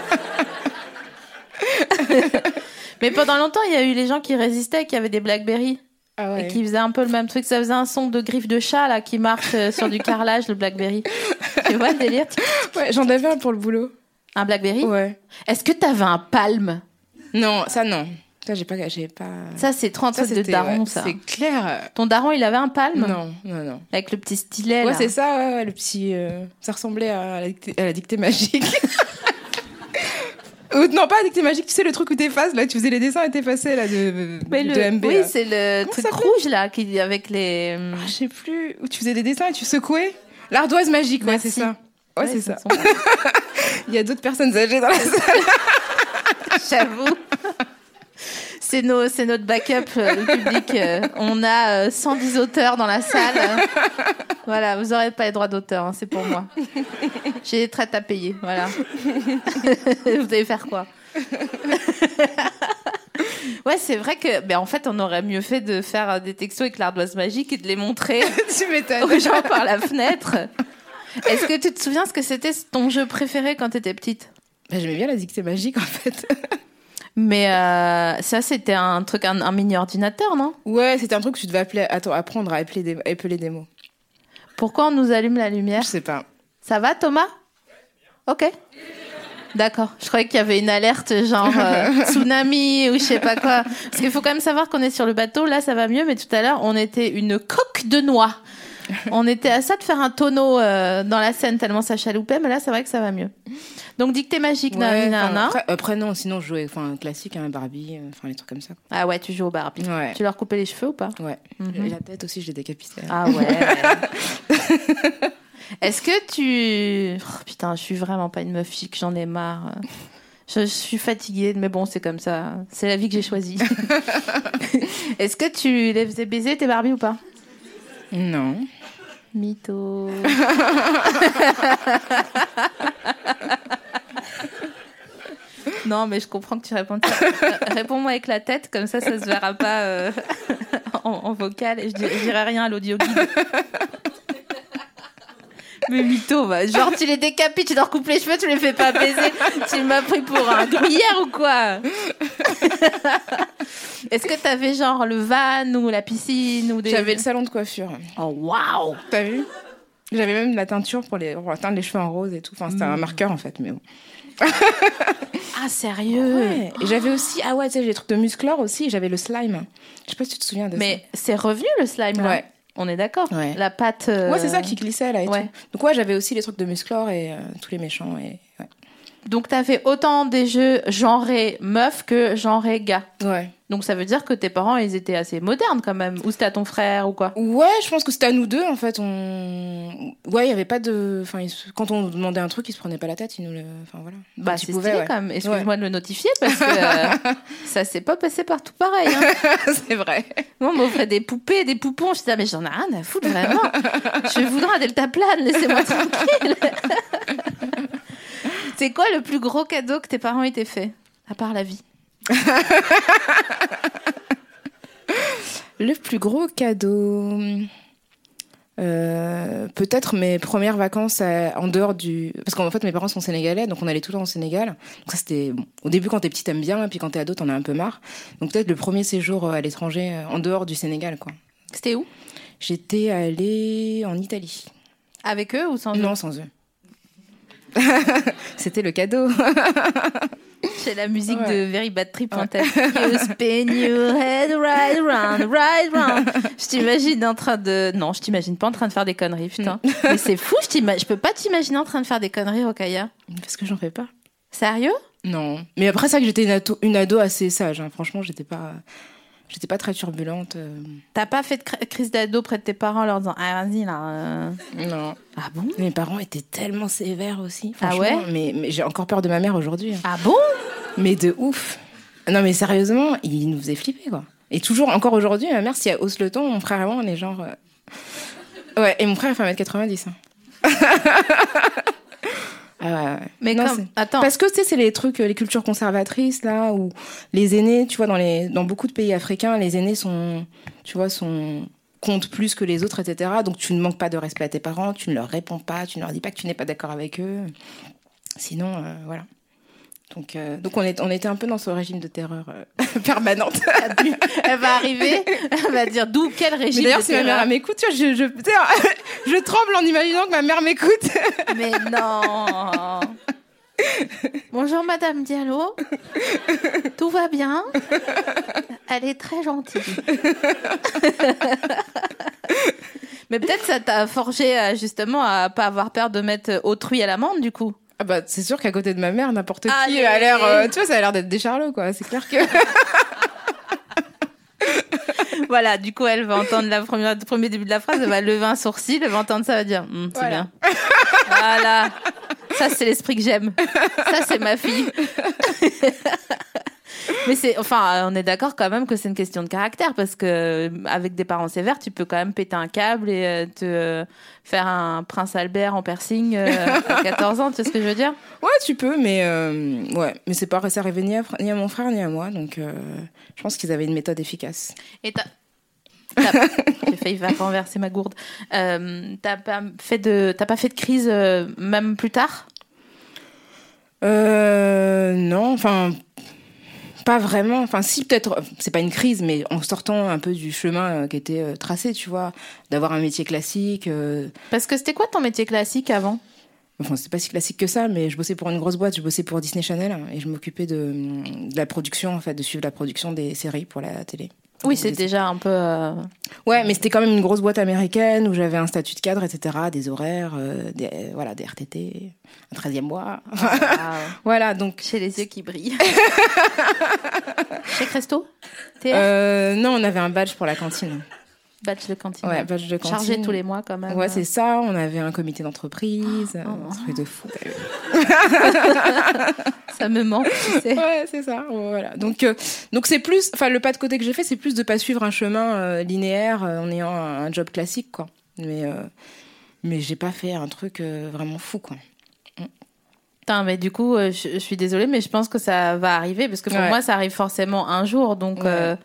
(laughs) mais pendant longtemps, il y a eu les gens qui résistaient, qui avaient des Blackberry. Ah Et qui faisait un peu le même truc. Ça faisait un son de griffe de chat, là, qui marche euh, sur du carrelage, le Blackberry. tu vois le délire? Ouais, j'en avais un pour le boulot. Un Blackberry? Ouais. Est-ce que t'avais un palme? Non, ça non. Ça j'ai pas, j'ai pas. Ça, c'est trop un Ça, truc de daron, ouais, ça. C'est clair. Ton daron, il avait un palme? Non, non, non. Avec le petit stylet, Ouais, c'est ça, ouais, ouais, le petit. euh, ça ressemblait à la, dictée, à la dictée magique. (laughs) Ou non, pas dictée magique, tu sais, le truc où t'effaces, là, tu faisais les dessins et t'effaçais, là, de, Mais de le- MB. oui, là. c'est le Comment truc rouge, là, qui, avec les... Ah, Je sais plus, où tu faisais des dessins et tu secouais. L'ardoise magique, ouais, c'est ça. Ouais, c'est ça. sont- (laughs) Il y a d'autres personnes âgées dans la (laughs) salle. J'avoue. C'est nos, c'est notre backup, euh, le public. euh, on a euh, 110 auteurs dans la salle. Voilà, vous n'aurez pas les droits d'auteur, hein, c'est pour moi. J'ai des traites à payer, voilà. (laughs) vous allez faire quoi? (laughs) Ouais, c'est vrai que, ben, en fait, on aurait mieux fait de faire euh, des textos avec l'ardoise magique et de les montrer (laughs) tu aux gens par la fenêtre. Est-ce que tu te souviens ce que c'était ton jeu préféré quand tu étais petite? Bah, J'aimais bien la dictée magique, en fait. Mais euh, ça, c'était un truc, un, un mini ordinateur, non? Ouais, c'était un truc que tu devais appeler, attends, apprendre à appeler des, appeler des mots. Pourquoi on nous allume la lumière? Je sais pas. Ça va, Thomas? Ok. D'accord. Je croyais qu'il y avait une alerte genre euh, (laughs) tsunami ou je sais pas quoi. Parce qu'il faut quand même savoir qu'on est sur le bateau. Là, ça va mieux, mais tout à l'heure, on était une coque de noix. (laughs) On était à ça de faire un tonneau euh, dans la scène tellement ça chaloupait, mais là, c'est vrai que ça va mieux. Donc, dictée magique, Ouais, nanani, enfin, nanana. après, après, non, sinon je jouais enfin, classique, hein, Barbie, euh, enfin les trucs comme ça. Ah ouais, tu joues au Barbie. Ouais. Tu leur coupais les cheveux ou pas Ouais. Mhm. Et la tête aussi, je l'ai décapitée. Ah ouais. (laughs) Est-ce que tu... Oh, putain, je suis vraiment pas une meuf chic, j'en ai marre. Je, je suis fatiguée, mais bon, c'est comme ça. C'est la vie que j'ai choisie. (laughs) Est-ce que tu les faisais baiser tes Barbies ou pas? Non. Mytho. non, mais je comprends que tu réponds. (laughs) Réponds-moi avec la tête, comme ça, ça se verra pas euh, (laughs) en, en vocal et je dirai rien à l'audio guide. Mais mytho, bah, genre tu les décapites, tu leur coupes les cheveux, tu les fais pas baiser. Tu m'as pris pour un gruyère ou quoi (laughs) Est-ce que t'avais genre le van ou la piscine ou des... J'avais le salon de coiffure. Oh waouh T'as vu? J'avais même de la teinture pour, les, pour teindre les cheveux en rose et tout. Enfin, c'était un marqueur en fait, mais bon. (laughs) Ah sérieux Ouais. Et j'avais aussi, ah ouais, tu sais, j'ai des trucs de musclore aussi. J'avais le slime. Je sais pas si tu te souviens de Mais c'est revenu le slime là? Ouais. On est d'accord Ouais. La pâte. euh, Ouais, c'est ça qui glissait là et ouais. tout. Donc ouais, j'avais aussi les trucs de musclore et euh, tous les méchants. Et... Ouais. Donc t'avais autant des jeux genrés meufs que genrés gars. ouais. Donc ça veut dire que tes parents ils étaient assez modernes quand même. Ou c'était à ton frère ou quoi? Ouais, je pense que c'était à nous deux en fait. On... Ouais, il y avait pas de. Enfin, ils quand on demandait un truc, ils se prenaient pas la tête. Ils nous le. Enfin voilà. Bah c'est stylé ouais. quand même. Excuse-moi de le notifier parce que euh, (laughs) ça s'est pas passé partout pareil. Hein. (laughs) c'est vrai. Moi on m'offrait des poupées, des poupons. Je disais mais j'en ai rien à foutre vraiment. Je voudrais un deltaplane, laissez-moi tranquille. (laughs) c'est quoi le plus gros cadeau que tes parents aient été fait à part la vie? Le plus gros cadeau. Euh, peut-être mes premières vacances à- en dehors du parce qu'en fait mes parents sont sénégalais donc on allait tout le temps au Sénégal. Donc ça c'était bon. au début quand t'es petit t'aimes bien puis quand t'es ado t'en as un peu marre. Donc peut-être le premier séjour euh, à l'étranger euh, en dehors du Sénégal quoi. C'était où? J'étais allée en Italie. Avec eux ou sans eux? non sans eux. (laughs) C'était le cadeau (laughs) C'est la musique Ouais. de Very Bad Trip en tête. You spin your head right round, right round. Je t'imagine en train de... Non, je t'imagine pas en train de faire des conneries, putain. (laughs) Mais c'est fou, je, je peux pas t'imaginer en train de faire des conneries, Rokaya. parce que j'en fais pas Sérieux? Non mais après ça que j'étais une ado, une ado assez sage hein. franchement j'étais pas j'étais pas très turbulente euh, T'as pas fait de cr- crise d'ado près de tes parents en leur disant Ah, vas-y, là. euh. non Ah bon? Mes parents étaient tellement sévères aussi. Ah ouais? Mais, mais j'ai encore peur de ma mère aujourd'hui. hein. Ah bon? Mais de ouf. Non, mais sérieusement, il nous faisait flipper, quoi. Et toujours, encore aujourd'hui, ma mère, si elle hausse le ton, mon frère et moi, on est genre. euh, Ouais, et mon frère il fait 1m90. hein. (laughs) ah ouais. Mais Non, comme- attends. Parce que tu sais, c'est les trucs, euh, les cultures conservatrices là, où les aînés, tu vois, dans les, dans beaucoup de pays africains, les aînés sont, tu vois, sont comptent plus que les autres, etc. Donc tu ne manques pas de respect à tes parents, tu ne leur réponds pas, tu ne leur dis pas que tu n'es pas d'accord avec eux. Sinon, euh, voilà. Donc, euh, donc on, est, on était un peu dans ce régime de terreur euh, (laughs) permanente. (laughs) Elle va arriver, elle va dire d'où, quel régime d'ailleurs, si ma mère m'écoute, tu vois, (laughs) je tremble en imaginant que ma mère m'écoute. Mais non Bonjour Madame Diallo. Tout va bien? Elle est très gentille. Mais peut-être ça t'a forgé euh, justement à pas avoir peur de mettre autrui à l'amende du coup. Ah bah, c'est sûr qu'à côté de ma mère, n'importe qui a l'air, euh, tu vois, ça a l'air d'être des charlots, quoi. C'est clair que. (laughs) Voilà, du coup elle va entendre la première, le premier début de la phrase, elle va lever un sourcil, elle va entendre ça, elle va dire Hum, c'est Voilà. bien. voilà, ça c'est l'esprit que j'aime. Ça c'est ma fille. (laughs) Mais c'est, enfin, on est d'accord quand même que c'est une question de caractère parce que euh, avec des parents sévères, tu peux quand même péter un câble et euh, te euh, faire un prince Albert en piercing à 14 ans. Tu sais ce que je veux dire? Ouais, tu peux, mais euh, ouais, mais c'est pas arrivé ni à, ni à mon frère ni à moi, donc euh, je pense qu'ils avaient une méthode efficace. Et t'as, (laughs) j'ai failli va- renverser ma gourde. Euh, t'as pas fait de, t'as pas fait de crise même plus tard? Euh, non, enfin, pas vraiment. Enfin, si peut-être, c'est pas une crise, mais en sortant un peu du chemin euh, qui était euh, tracé, tu vois, d'avoir un métier classique. euh, Parce que c'était quoi ton métier classique avant? Enfin, c'est pas si classique que ça, mais je bossais pour une grosse boîte, je bossais pour Disney Channel et je m'occupais de, de la production, en fait, de suivre la production des séries pour la télé. Oui, c'est déjà un peu. euh, Ouais, mais c'était quand même une grosse boîte américaine où j'avais un statut de cadre, etc., des horaires, euh, des, euh, voilà, des RTT, un 13e mois. (laughs) voilà, donc. J'ai les yeux qui brillent. (laughs) Chez Cresto Euh, non, on avait un badge pour la cantine. Badge de cantine. Ouais, badge de cantine. Chargé tous les mois quand même. Ouais, c'est ça. On avait un comité d'entreprise. Oh. un truc de fou. (laughs) Ça me manque, tu sais. Ouais, c'est ça. Voilà. Donc, euh, donc c'est plus, enfin, le pas de côté que j'ai fait, c'est plus de pas suivre un chemin euh, linéaire euh, en ayant un, un job classique, quoi. Mais, euh, mais j'ai pas fait un truc vraiment fou, quoi. Putain, mais du coup, je, je suis désolée, mais je pense que ça va arriver parce que pour Ouais. moi, ça arrive forcément un jour. Donc, Ouais.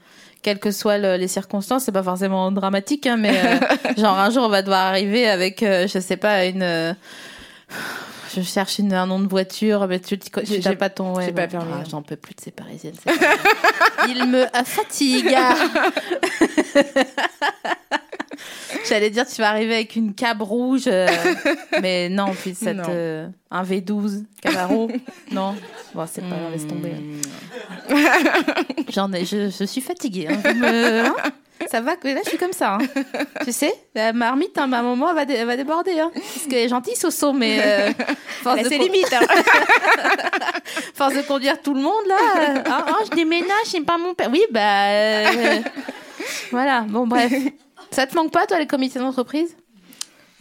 Quelles que soient le- les circonstances, c'est pas forcément dramatique, hein, mais euh, (laughs) genre un jour, on va devoir arriver avec, euh, je sais pas, une. euh, je cherche une, un nom de voiture, mais tu tu- tu t'as pas ton. ouais, j'ai pas ouais. permis, Ah. J'en peux plus de ces parisiennes. c'est pas vrai. (laughs) Il me fatigue. (laughs) J'allais dire, tu vas arriver avec une cab rouge, euh, (laughs) mais non, puis cette, Non. euh, un V12 Camaro, non. Bon, c'est pas grave, laisse tomber. Hmm. J'en ai, je, je suis fatiguée. hein. Vous me- hein ça va que là, je suis comme ça. hein. Tu sais, la marmite, hein, à un moment, elle va, dé- elle va déborder. Hein. Parce qu'elle est gentille, Soso, mais euh, (laughs) force, de con- hein. (laughs) force de conduire tout le monde, là. euh, Ah, ah, je déménage, c'est pas mon père. Oui, bah. euh, voilà, bon, bref. Ça te manque pas, toi, les comités d'entreprise?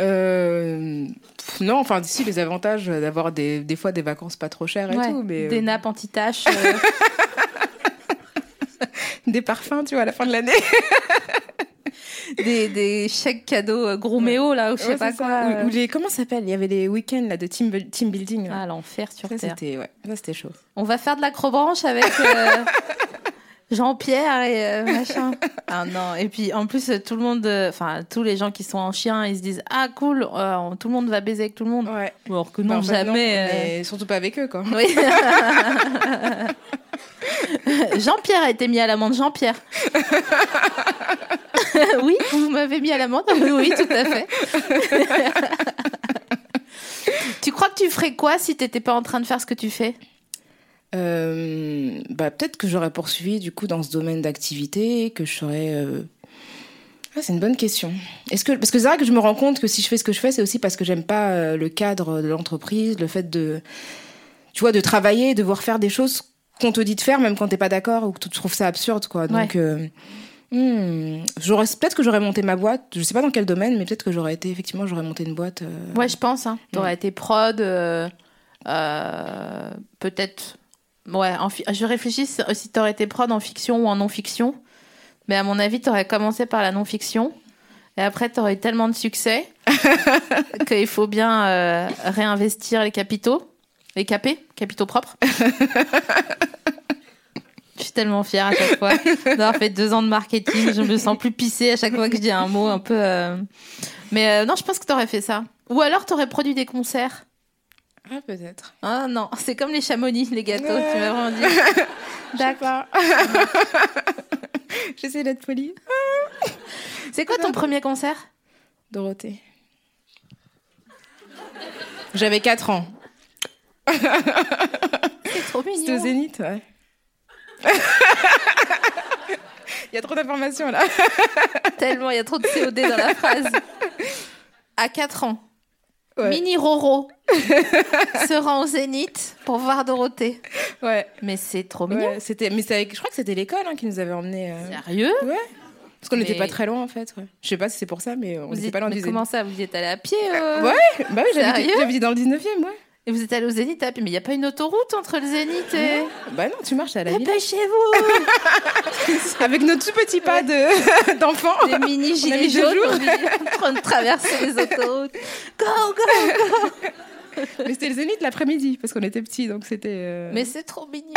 Euh, non, enfin, si, les avantages d'avoir des, des fois des vacances pas trop chères et Ouais, tout, mais Des euh, nappes anti-taches. euh, (laughs) des parfums, tu vois, à la fin de l'année. (laughs) des, des chèques cadeaux Grooméo, là, ou je sais Ouais, pas quoi. ça. Ou, ou les, comment ça s'appelle? Il y avait les week-ends là, de team, team building. là. Ah, l'enfer sur ça, Terre. c'était ouais, ça, c'était chaud. On va faire de l'acrobranche avec euh, (laughs) Jean-Pierre et euh, machin. (laughs) Ah non, et puis en plus, tout le monde, euh, enfin, tous les gens qui sont en chien, ils se disent Ah, cool, euh, tout le monde va baiser avec tout le monde. Ouais. Alors que Bah, non, en fait, jamais. euh, mais surtout pas avec eux, quoi. Oui. (laughs) Jean-Pierre a été mis à l'amende. Jean-Pierre. (laughs) oui, vous m'avez mis à l'amende. Oui, oui, tout à fait. tu crois que tu ferais quoi si t'étais pas en train de faire ce que tu fais? Euh, bah, peut-être que j'aurais poursuivi du coup dans ce domaine d'activité, que je serais. euh, Ah, c'est une bonne question. Est-ce que parce que c'est vrai que je me rends compte que si je fais ce que je fais, c'est aussi parce que j'aime pas euh, le cadre de l'entreprise, le fait de, tu vois, de travailler, de devoir faire des choses qu'on te dit de faire, même quand t'es pas d'accord ou que tu trouves ça absurde, quoi. Donc, hmm, j'aurais peut-être que j'aurais monté ma boîte. Je sais pas dans quel domaine, mais peut-être que j'aurais été effectivement, j'aurais monté une boîte. Ouais, je pense. Hein. T'aurais été prod, peut-être. Ouais, en fi- je réfléchis si t'aurais été prod en fiction ou en non-fiction. Mais à mon avis, t'aurais commencé par la non-fiction. Et après, tu aurais eu tellement de succès (laughs) qu'il faut bien euh, réinvestir les capitaux, les capés, capitaux propres. Je suis tellement fière à chaque fois d'avoir fait deux ans de marketing. Je me sens plus pissée à chaque fois que je dis un mot un peu. euh, Mais euh, non, je pense que tu aurais fait ça. Ou alors tu aurais produit des concerts. Ah, peut-être. Ah non, c'est comme les chamonix, les gâteaux. Tu m'as vraiment dit. (laughs) D'accord. (laughs) J'essaie d'être polie. C'est quoi ton premier concert? Dorothée. J'avais 4 ans. C'est trop C'était au mignon. Zénith, ouais. (laughs) Il y a trop d'informations là. Tellement, il y a trop de COD dans la phrase. À 4 ans, Ouais. Mini Roro se rend au Zénith pour voir Dorothée. Ouais. Mais c'est trop mignon. ouais c'était, mais c'est avec- je crois que c'était l'école hein, qui nous avait emmenés. euh, Sérieux? Ouais. Parce qu'on n'était Mais- pas très loin en fait. Ouais. Je sais pas si c'est pour ça, mais on n'était pas loin mais du comment Zénith. ça Vous y êtes allé à pied euh? Ouais, bah oui, j'habitais, dans le 19e, ouais. Et vous êtes allé au Zénith Mais il n'y a pas une autoroute entre le Zénith et. Bah non, tu marches à la ville. Dépêchez-vous (laughs) Avec nos tout petits pas de, (laughs) d'enfants. Les mini On a gilets jaunes en train de traverser les autoroutes. (laughs) Go, go Mais c'était le Zénith l'après-midi, parce qu'on était petits, donc c'était. euh, Mais c'est trop mignon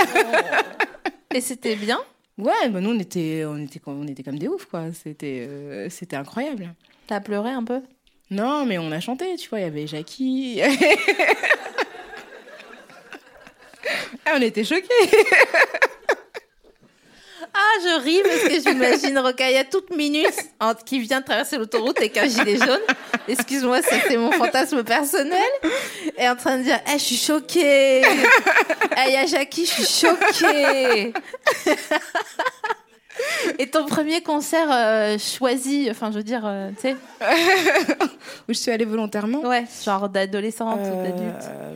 Et c'était bien Ouais, bah nous on était, on était, on était comme des oufs, quoi. C'était, euh, c'était incroyable. T'as pleuré un peu? Non, mais on a chanté, tu vois, il y avait Jackie. ah, on était choqués. Ah, je ris parce que j'imagine Rocaille toute minute qui vient de traverser l'autoroute avec un gilet jaune. Excuse-moi, c'est mon fantasme personnel. Et en train de dire, Eh, je suis choquée. Il y a Jackie, je suis choquée. Et ton premier concert euh, choisi, enfin, je veux dire, euh, tu sais, (laughs) Où je suis allée volontairement. ouais, genre d'adolescente ou d'adulte. Euh,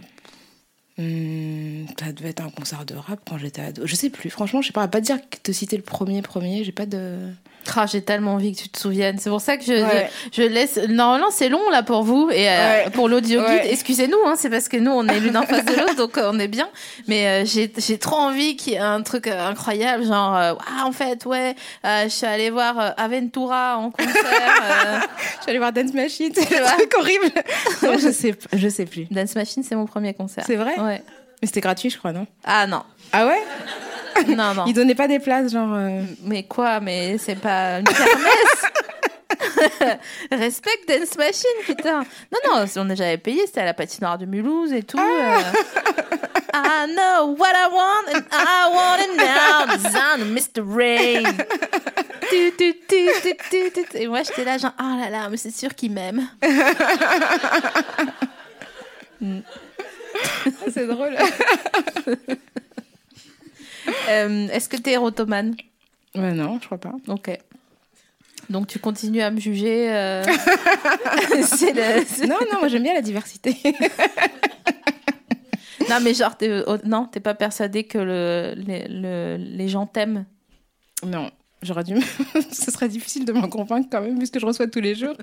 hmm, ça devait être un concert de rap quand j'étais ado. Je sais plus, franchement, je sais pas, à pas dire que te citer le premier premier, j'ai pas de. Ah, j'ai tellement envie que tu te souviennes. C'est pour ça que je, Ouais. je, je laisse. Normalement, c'est long là pour vous et euh, Ouais. pour l'audio guide. Ouais. Excusez-nous, hein, c'est parce que nous, on est l'une en face de l'autre, donc euh, on est bien. Mais euh, j'ai trop envie qu'il y ait un truc euh, incroyable, genre, ah, en fait, ouais, je suis allée voir Aventura en concert. (laughs) Je suis allée voir Dance Machine, c'est un truc horrible. Non, je sais, je sais plus. Dance Machine, c'est mon premier concert. C'est vrai? Ouais. Mais c'était gratuit, je crois, non? Ah non, Ah ouais? (laughs) non, non. Ils donnaient pas des places, genre. euh, Mais quoi Mais c'est pas une kermesse (laughs) Respect Dance Machine, putain. Non, non, on a j'avais payé, c'était à la patinoire de Mulhouse et tout. euh. I know what I want and I want it now. Of Mr. Rain. Tu, tu, tu, tu, tu, tu. Et moi, j'étais là, genre, oh là là, mais c'est sûr qu'il m'aime. (laughs) C'est drôle. Euh, Est-ce que t'es érotomane ouais, non, je crois pas. Ok. Donc tu continues à me juger. euh. (laughs) c'est le- c'est- Non, non, moi j'aime bien la diversité. (laughs) Non, mais genre, t'es, oh, non, t'es pas persuadé que le, les, le- les gens t'aiment? Non, j'aurais dû. (laughs) Ce serait difficile de m'en convaincre quand même, puisque je reçois tous les jours.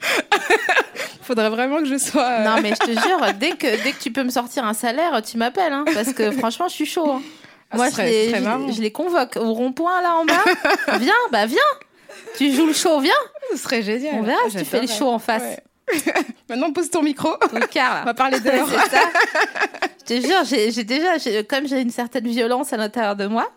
Faudrait vraiment que je sois. euh, Non, mais je te jure, dès que, dès que tu peux me sortir un salaire, tu m'appelles, hein, parce que franchement, je suis chaud. hein. Ah, Moi, je serait- les, serait je- marrant. je les convoque au rond-point, là, en bas. (laughs) viens, bah viens. Tu joues le show, viens. Ce serait génial. On verra si tu fais le show en face. Ouais. (laughs) Maintenant, pose ton micro. Là. On va parler (laughs) dehors. Je te jure, j'ai déjà, comme j'ai une certaine violence à l'intérieur de moi,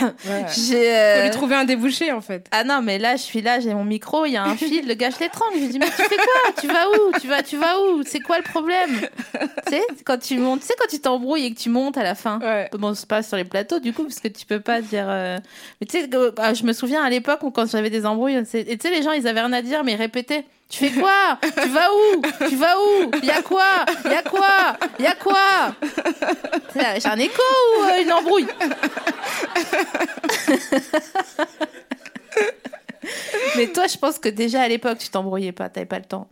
Ouais. j'ai. Faut euh, lui trouver un débouché en fait. Ah non, mais là, je suis là, j'ai mon micro, il y a un fil, le gars, je l'étrangle. Je lui dis, mais tu fais quoi? Tu vas où? Tu vas, tu vas où? C'est quoi le problème? Tu sais, quand tu montes, tu sais, quand tu t'embrouilles et que tu montes à la fin. Ouais. Bon, c'est pas sur les plateaux, du coup, parce que tu peux pas dire. euh, Mais tu sais, ah, je me souviens à l'époque où quand j'avais des embrouilles, et tu sais, les gens, ils avaient rien à dire, mais ils répétaient. Tu fais quoi? Tu vas où? Tu vas où? Il y a quoi? Il y a quoi? Il y a quoi? J'ai un écho ou euh, une embrouille? (laughs) Mais toi, je pense que déjà à l'époque, tu t'embrouillais pas, t'avais pas le temps.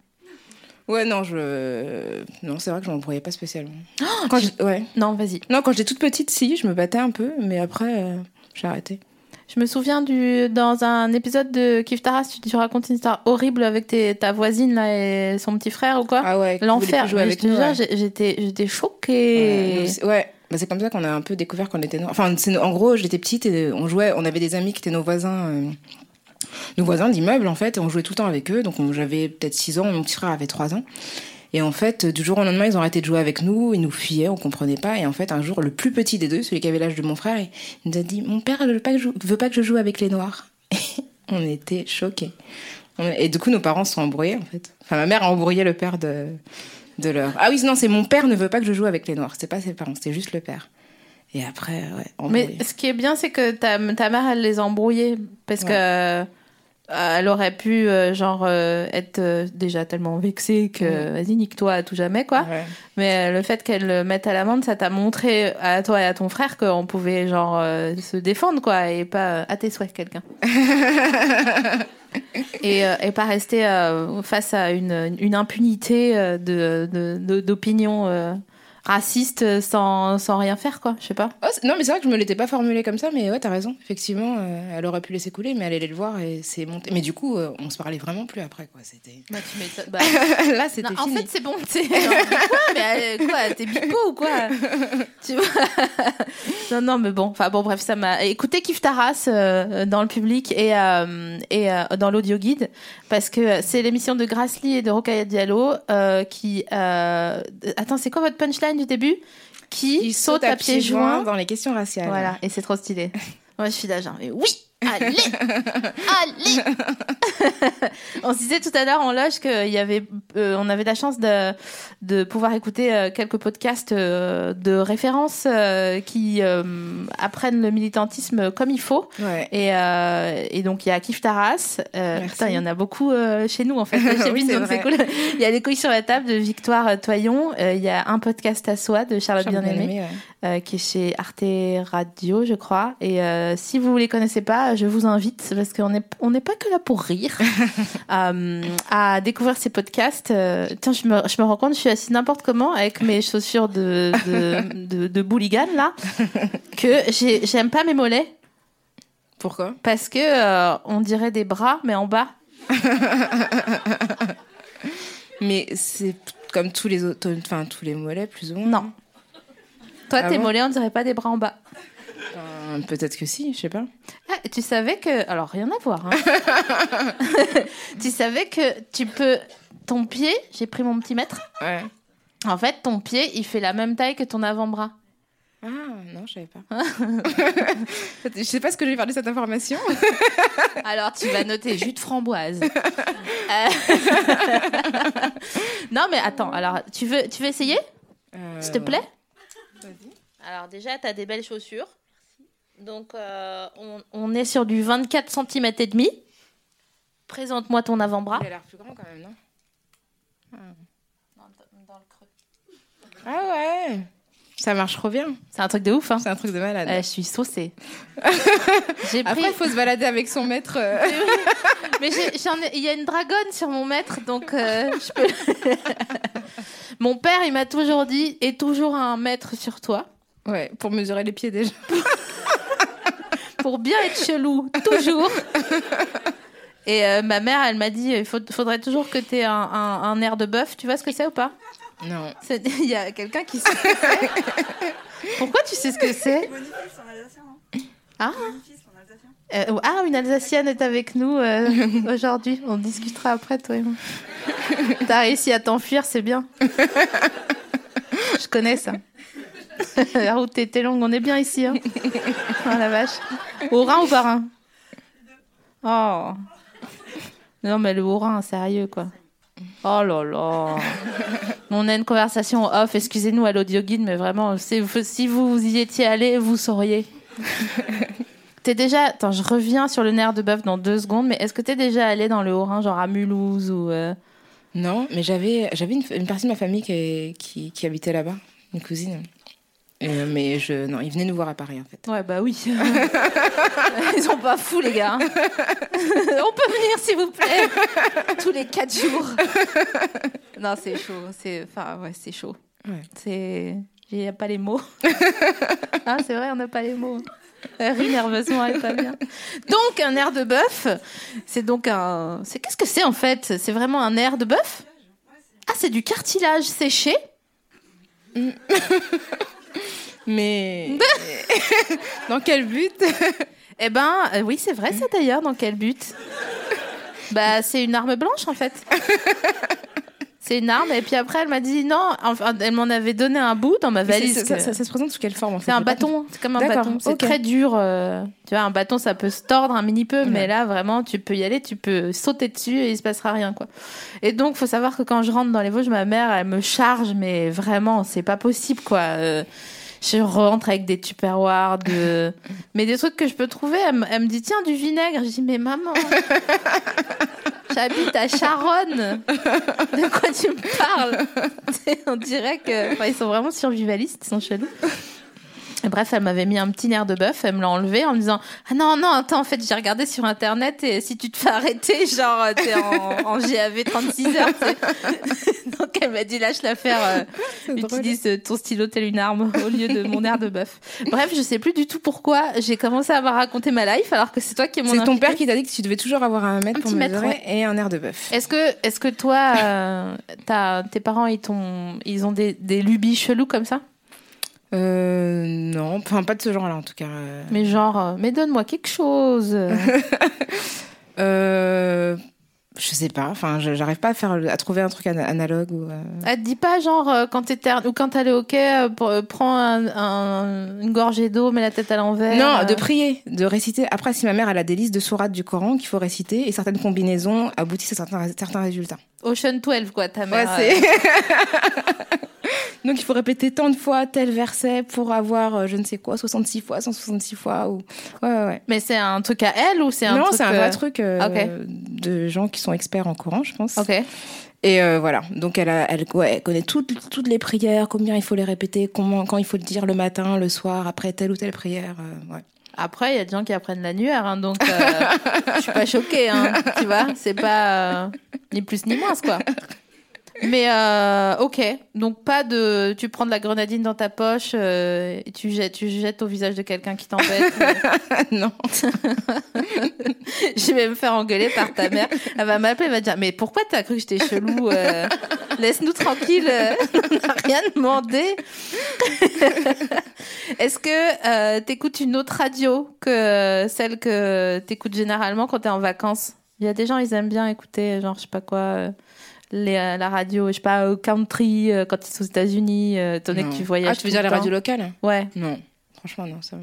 Ouais, non, je. Non, c'est vrai que je m'embrouillais pas spécialement. Oh, (gasps) quand je... Ouais. Non, vas-y. Non, quand j'étais toute petite, si, je me battais un peu, mais après, euh, j'ai arrêté. Je me souviens du dans un épisode de Kif Taras, tu, tu racontes une histoire horrible avec tes- ta voisine là et son petit frère ou quoi? Ah ouais, L'enfer. ouais. j'étais j'étais Ouais, choquée. c'est- ouais. Bah, c'est comme ça qu'on a un peu découvert qu'on était. no- Enfin, c'est- en gros, j'étais petite et on jouait, on avait des amis qui étaient nos voisins. euh, nos voisins d'immeuble, en fait, et on jouait tout le temps avec eux. Donc on- j'avais peut-être 6 ans, mon petit frère avait 3 ans. Et en fait, du jour au lendemain, ils ont arrêté de jouer avec nous, ils nous fuyaient, on comprenait pas. Et en fait, un jour, le plus petit des deux, celui qui avait l'âge de mon frère, il nous a dit Mon père veut je, veut pas que je joue avec les noirs. (laughs) on était choqués. Et du coup, nos parents se sont embrouillés, en fait. Enfin, ma mère a embrouillé le père de, de leur. Ah oui, non, c'est mon père ne veut pas que je joue avec les noirs. C'était pas ses parents, c'était juste le père. Et après, ouais, embrouillé. Mais ce qui est bien, c'est que ta, ta mère, elle les a embrouillés. Parce que elle aurait pu, euh, genre, euh, être euh, déjà tellement vexée que vas-y, nique-toi à tout jamais, quoi. Ouais. Mais euh, le fait qu'elle le mette à l'amende, ça t'a montré à toi et à ton frère qu'on pouvait, genre, euh, se défendre, quoi. Et pas euh, à tes souhaits, quelqu'un. (laughs) et, euh, et pas rester euh, face à une, une impunité euh, de, de- d'opinions euh, sans, sans rien faire, quoi. Je sais pas. Oh, non, mais c'est vrai que je me l'étais pas formulé comme ça, mais ouais, t'as raison. Effectivement, euh, elle aurait pu laisser couler, mais elle allait le voir et c'est monté. Mais du coup, euh, on se parlait vraiment plus après, quoi. C'était. Bah, tu m'étonnes. Bah, (laughs) Là, c'était Non, en fait, c'est bon. t'es- quoi Mais euh, quoi T'es bipo ou quoi? (laughs) Tu vois? Non, non, mais bon. Enfin bon, bref, ça m'a. Écoutez, Kif Taras euh, dans le public et euh, et euh, dans l'audio guide parce que c'est l'émission de Grassly et de Rokaya Diallo euh, qui. euh, Attends, c'est quoi votre punchline? Du début Qui, Il saute à pieds joints dans les questions raciales. Voilà, et c'est trop stylé. (laughs) Moi, je suis genre, mais oui, allez, allez. (laughs) on se disait tout à l'heure en loge qu'il y avait, euh, on avait la chance de, de pouvoir écouter euh, quelques podcasts euh, de référence qui apprennent le militantisme comme il faut. Ouais. Et, et donc il y a Kif Taras. Putain, il y en a beaucoup chez nous en fait. (laughs) Chez Oui, c'est donc c'est vrai. cool. Il y a les couilles sur la table de Victoire Toyon. Il y a un podcast à soi de Charlotte, Charlotte Bien-Aimée ouais. qui est chez Arte Radio, je crois. Et si vous les connaissez pas, je vous invite, parce qu'on n'est on n'est pas que là pour rire, (laughs) euh, à découvrir ces podcasts. Euh, tiens, je me, je me rends compte, je suis assise n'importe comment avec mes chaussures de, de, de, de boulligan, là, que j'ai- j'aime pas mes mollets, Pourquoi? Parce que euh, on dirait des bras, mais en bas. (laughs) Mais c'est comme tous les autres, enfin tous les mollets, plus ou moins. Non. Toi, Ah tes bon? mollets, on dirait pas des bras en bas. Peut-être que si, je sais pas. Ah, tu savais que. Alors, rien à voir. hein. (laughs) tu savais que tu peux. Ton pied, j'ai pris mon petit mètre. Ouais. En fait, ton pied, il fait la même taille que ton avant-bras. Ah non, je savais pas. (laughs) je sais pas ce que je vais faire de cette information. (laughs) Alors, tu vas noter jus de framboise. Euh, non, mais attends. Alors, tu veux, tu veux essayer Euh, S'il te plaît? Vas-y. Alors, déjà, tu as des belles chaussures. Donc, euh, on, on est sur du 24 cm et demi. Présente-moi ton avant-bras. Il a l'air plus grand quand même, non Ah ouais Ça marche trop bien. C'est un truc de ouf, hein C'est un truc de malade. Euh, je suis saucée. (laughs) J'ai pris... Après, il faut se balader avec son maître. euh, (laughs) Mais j'ai- j'en ai- il y a une dragonne sur mon maître, donc euh, je peux. (laughs) mon père, il m'a toujours dit et toujours un maître sur toi Ouais, pour mesurer les pieds déjà. Pour bien être chelou, (laughs) toujours. Et euh, ma mère, elle m'a dit il faudrait toujours que tu aies un, un- un air de bœuf. Tu vois ce que c'est ou pas? Non. C'est- (laughs) Il y a quelqu'un qui sait ce que c'est. Pourquoi tu sais ce que c'est? Ah Euh, ah, une Alsacienne est avec nous euh, (laughs) aujourd'hui. On discutera après, toi et moi. T'as réussi à t'enfuir, c'est bien. Je connais ça. (laughs) La route était longue, on est bien ici. Hein. Oh la vache. Au rein ou par rein Oh. Non, mais le haut rein, sérieux, quoi. Oh là là. On a une conversation off, excusez-nous à l'audio guide, mais vraiment, si vous y étiez allé, vous sauriez. T'es déjà. Attends, je reviens sur le nerf de bœuf dans deux secondes, mais est-ce que t'es déjà allé dans le Haut-Rhin, genre à Mulhouse ou. euh, Non, mais j'avais j'avais une, partie de ma famille qui, qui habitait là-bas, une cousine. Euh, mais je non, ils venaient nous voir à Paris en fait. Ouais, bah oui. (laughs) Ils sont pas fous, les gars. (laughs) On peut venir, s'il vous plaît. Tous les quatre jours. Non, c'est chaud. C'est, enfin, ouais, c'est chaud. Ouais. C'est, il n'y a pas les mots. Ah, c'est vrai, on n'a pas les mots. Elle rit nerveusement, elle est pas bien. Donc, un air de bœuf, c'est donc un. C'est qu'est-ce que c'est en fait? C'est vraiment un air de bœuf? Ah, c'est du cartilage séché? (laughs) Mais (laughs) dans quel but? (laughs) Eh ben, euh, oui, c'est vrai, ça d'ailleurs. Dans quel but? Bah, c'est une arme blanche en fait. (laughs) C'est une arme. Et puis après, elle m'a dit non. Enfin, elle m'en avait donné un bout dans ma valise. c'est- ça, que- ça- ça se présente sous quelle forme en fait C'est un bâton, c'est comme un D'accord, bâton. C'est ok. très dur. euh, tu vois, un bâton, ça peut se tordre un mini peu, mais là, vraiment, tu peux y aller, tu peux sauter dessus et il se passera rien, quoi. Et donc, faut savoir que quand je rentre dans les Vosges, ma mère, elle me charge, mais vraiment, c'est pas possible, quoi. Euh, je rentre avec des tupperwares, de... (laughs) mais des trucs que je peux trouver. Elle, me- elle me dit, tiens, du vinaigre. Je dis, mais maman, (laughs) j'habite à Charonne. De quoi tu me parles? (laughs) On dirait que. Enfin, ils sont vraiment survivalistes, ils sont chelous. Et bref, elle m'avait mis un petit nerf de bœuf, elle me l'a enlevé en me disant Ah non, non, attends, en fait, j'ai regardé sur internet et si tu te fais arrêter, genre, euh, t'es en, en GAV 36 heures. (laughs) Donc elle m'a dit Lâche l'affaire, euh, utilise euh, ton stylo tel une arme au lieu de mon nerf de bœuf. Bref, je sais plus du tout pourquoi j'ai commencé à me raconter ma life alors que c'est toi qui mon C'est ton père qui t'a dit que tu devais toujours avoir un mètre Un pour mètre, mesurer ouais. et un air de bœuf. Est-ce que, est-ce que toi, euh, t'as- tes parents, ils, t'ont- ils ont des, des lubies chelous comme ça? Euh, non, enfin pas de ce genre-là en tout cas. Euh, Mais genre, euh, mais donne-moi quelque chose. (laughs) euh, je sais pas, enfin j'arrive pas à faire à trouver un truc ana- analogue ou. euh, Elle te dit pas genre euh, quand t'es ou quand t'allais au euh, prends un- un- une gorgée d'eau, mets la tête à l'envers. Non, de prier, de réciter. Après, si ma mère elle a des listes de sourates du Coran qu'il faut réciter et certaines combinaisons aboutissent à certains, certains résultats. Ocean 12 quoi, ta Ouais, mère. c'est. (laughs) euh, Donc il faut répéter tant de fois tel verset pour avoir euh, je ne sais quoi 66 fois 166 fois ou ouais ouais. ouais. Mais c'est un truc à elle ou c'est un non, truc c'est un euh, vrai truc euh, ok. de gens qui sont experts en Coran, je pense. Ok. Et euh, voilà, donc elle, a, elle, ouais, elle connaît toutes, toutes les prières, combien il faut les répéter, comment, quand il faut le dire le matin, le soir, après telle ou telle prière. euh, ouais. Après, il y a des gens qui apprennent l'annuaire, hein, donc euh, (laughs) je suis pas choquée, hein, tu vois. C'est pas euh, ni plus ni moins, quoi. Mais euh, ok, donc pas de. Tu prends de la grenadine dans ta poche euh, et tu jettes, tu jettes au visage de quelqu'un qui t'embête. (laughs) non. (laughs) Je vais me faire engueuler par ta mère. Elle va m'appeler, elle va dire Mais pourquoi t'as cru que j'étais chelou euh, Laisse-nous tranquille, euh, on n'a rien demandé. (laughs) Est-ce que euh, t'écoutes une autre radio que euh, celle que t'écoutes généralement quand t'es en vacances? Il y a des gens, ils aiment bien écouter, genre, je sais pas quoi. Euh, les, la radio, je sais pas, au country, euh, quand ils sont aux États-Unis, euh, étant donné que tu voyages. Ah, tu veux dire le les radios locales Ouais. Non. Franchement, non. Ça.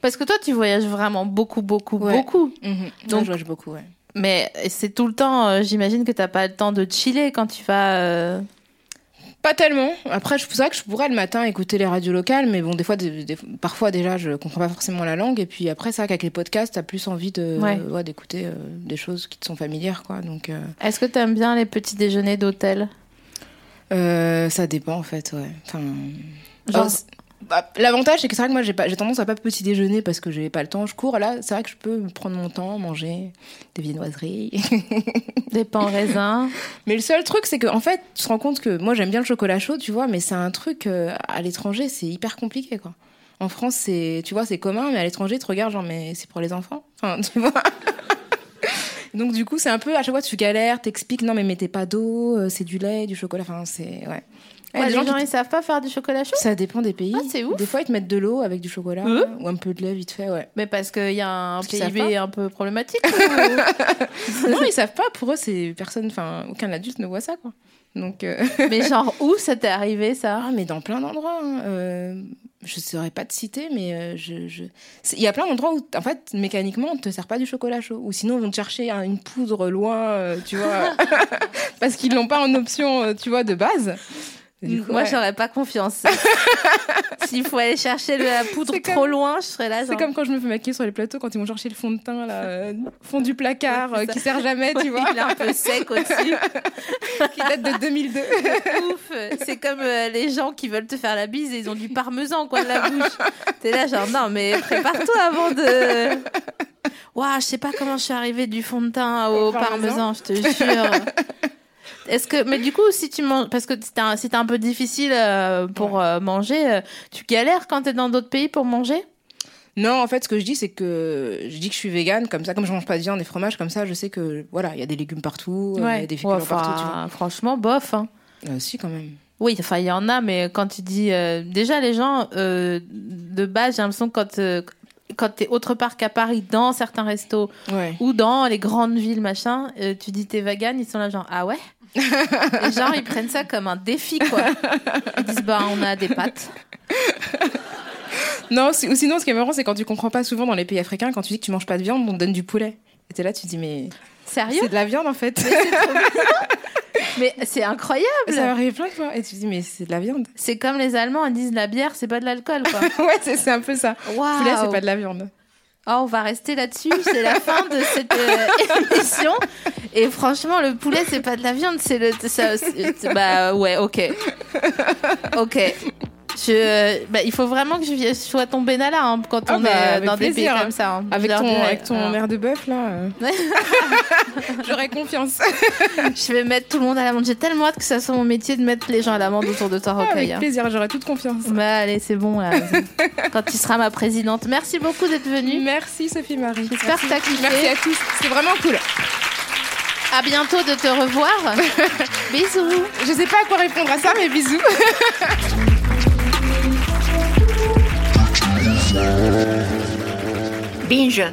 Parce que toi, tu voyages vraiment beaucoup, beaucoup, Ouais. beaucoup. Mhm. Donc- je voyage beaucoup, ouais. Mais c'est tout le temps, euh, j'imagine que t'as pas le temps de chiller quand tu vas. euh, Pas tellement. Après, je- c'est vrai que je pourrais le matin écouter les radios locales, mais bon, des fois, des- des- parfois déjà, je comprends pas forcément la langue. Et puis après, c'est vrai qu'avec les podcasts, t'as plus envie de Ouais. ouais, d'écouter euh, des choses qui te sont familières, quoi. Donc, euh, Est-ce que t'aimes bien les petits déjeuners d'hôtel? euh, ça dépend en fait, ouais. Enfin, Genre- bah, l'avantage, c'est que c'est vrai que moi, j'ai pas, j'ai tendance à pas petit déjeuner parce que j'ai pas le temps. Je cours. Là, c'est vrai que je peux prendre mon temps, manger des viennoiseries. (laughs) Des pains au raisin Mais le seul truc, c'est que en fait, tu te rends compte que moi j'aime bien le chocolat chaud, tu vois, mais c'est un truc euh, à l'étranger, c'est hyper compliqué, quoi. En France, c'est, tu vois, c'est commun, mais à l'étranger, tu regardes genre, mais c'est pour les enfants. Enfin, (laughs) tu vois. Donc du coup, c'est un peu à chaque fois tu galères, t'expliques non mais mettez pas d'eau, euh, c'est du lait, du chocolat. Enfin, c'est ouais. Les gens gens, qui- ils savent pas faire du chocolat chaud Ça dépend des pays. Ah, c'est ouf. Des fois, ils te mettent de l'eau avec du chocolat Euh ou un peu de lait vite fait, ouais. Mais parce qu'il y a un Parce PIB un peu problématique ou- (laughs) (laughs) non, ils savent pas. Pour eux, c'est personne. Enfin, aucun adulte ne voit ça, quoi. Donc. euh, (laughs) Mais genre, où ça t'est arrivé ça? Ah, mais dans plein d'endroits. hein. Euh, je ne saurais pas te citer, mais euh, je, il y a plein d'endroits où, en fait, mécaniquement, on ne te sert pas du chocolat chaud. Ou sinon, ils vont te chercher un- une poudre loin, euh, tu vois, parce qu'ils l'ont pas en option, tu vois, de base. Du coup, Moi, ouais. j'aurais pas confiance. (laughs) S'il faut aller chercher la poudre trop loin, je serais là. C'est comme quand je me fais maquiller sur les plateaux, quand ils vont chercher le fond de teint, là, euh, fond du placard, euh, qui sert jamais, tu vois, Il est un peu sec aussi. (laughs) qui date de 2002. (laughs) Ouf. C'est comme euh, les gens qui veulent te faire la bise et ils ont du parmesan au coin de la bouche. T'es là genre non mais prépare-toi avant de. Waouh, je sais pas comment je suis arrivée du fond de teint au Au parmesan, parmesan. je te jure. Est-ce que mais du coup si tu manges parce que c'était un, un peu difficile euh, pour euh, manger, euh, tu galères quand t'es dans d'autres pays pour manger? Non, en fait, ce que je dis, c'est que je dis que je suis végane, comme ça, comme je mange pas de viande et fromage, comme ça, je sais que, voilà, il y a des légumes partout, il y a des féculents Ouais, partout, tu vois. Franchement bof. Hein. Si, quand même. Oui, enfin, il y en a, mais quand tu dis. euh, déjà, les gens, euh, de base, j'ai l'impression que quand. euh, quand t'es autre part qu'à Paris, dans certains restos Ouais. ou dans les grandes villes, machin, tu dis t'es vegan, ils sont là genre ah ouais? (laughs) Et genre ils prennent ça comme un défi quoi. Ils disent bah on a des pâtes. Non, ou sinon, ce qui est marrant, c'est quand tu comprends pas souvent dans les pays africains, quand tu dis que tu manges pas de viande, on te donne du poulet. Et t'es là, tu te dis, mais Sérieux c'est de la viande en fait. Mais c'est incroyable. Ça arrive plein de fois. Et tu te dis, mais c'est de la viande. C'est comme les Allemands, ils disent la bière, c'est pas de l'alcool quoi. (laughs) ouais, c'est un peu ça. Waouh. Poulet, c'est pas de la viande. Oh, on va rester là-dessus. C'est la fin de cette euh, (laughs) émission. Et franchement, le poulet, c'est pas de la viande, c'est le. bah ouais, ok. Ok. Je, bah, il faut vraiment que je sois ton Benalla hein, quand Ah on bah, est dans des pays comme ça. hein. Avec ton, dirai. avec ton Alors, air de bœuf, là, euh, (laughs) j'aurais confiance. (laughs) Je vais mettre tout le monde à l'amende. J'ai tellement hâte que ça soit mon métier de mettre les gens à l'amende autour de toi, Ah, avec Rocaille. plaisir, j'aurais toute confiance. Bah allez, c'est bon là. (laughs) quand tu seras ma présidente. Merci beaucoup d'être venue. Merci Sophie Marie. J'espère que t'as kiffé. Merci à tous, c'était vraiment cool. À bientôt de te revoir. Bisous. Je sais pas à quoi répondre à ça, mais bisous. Binja.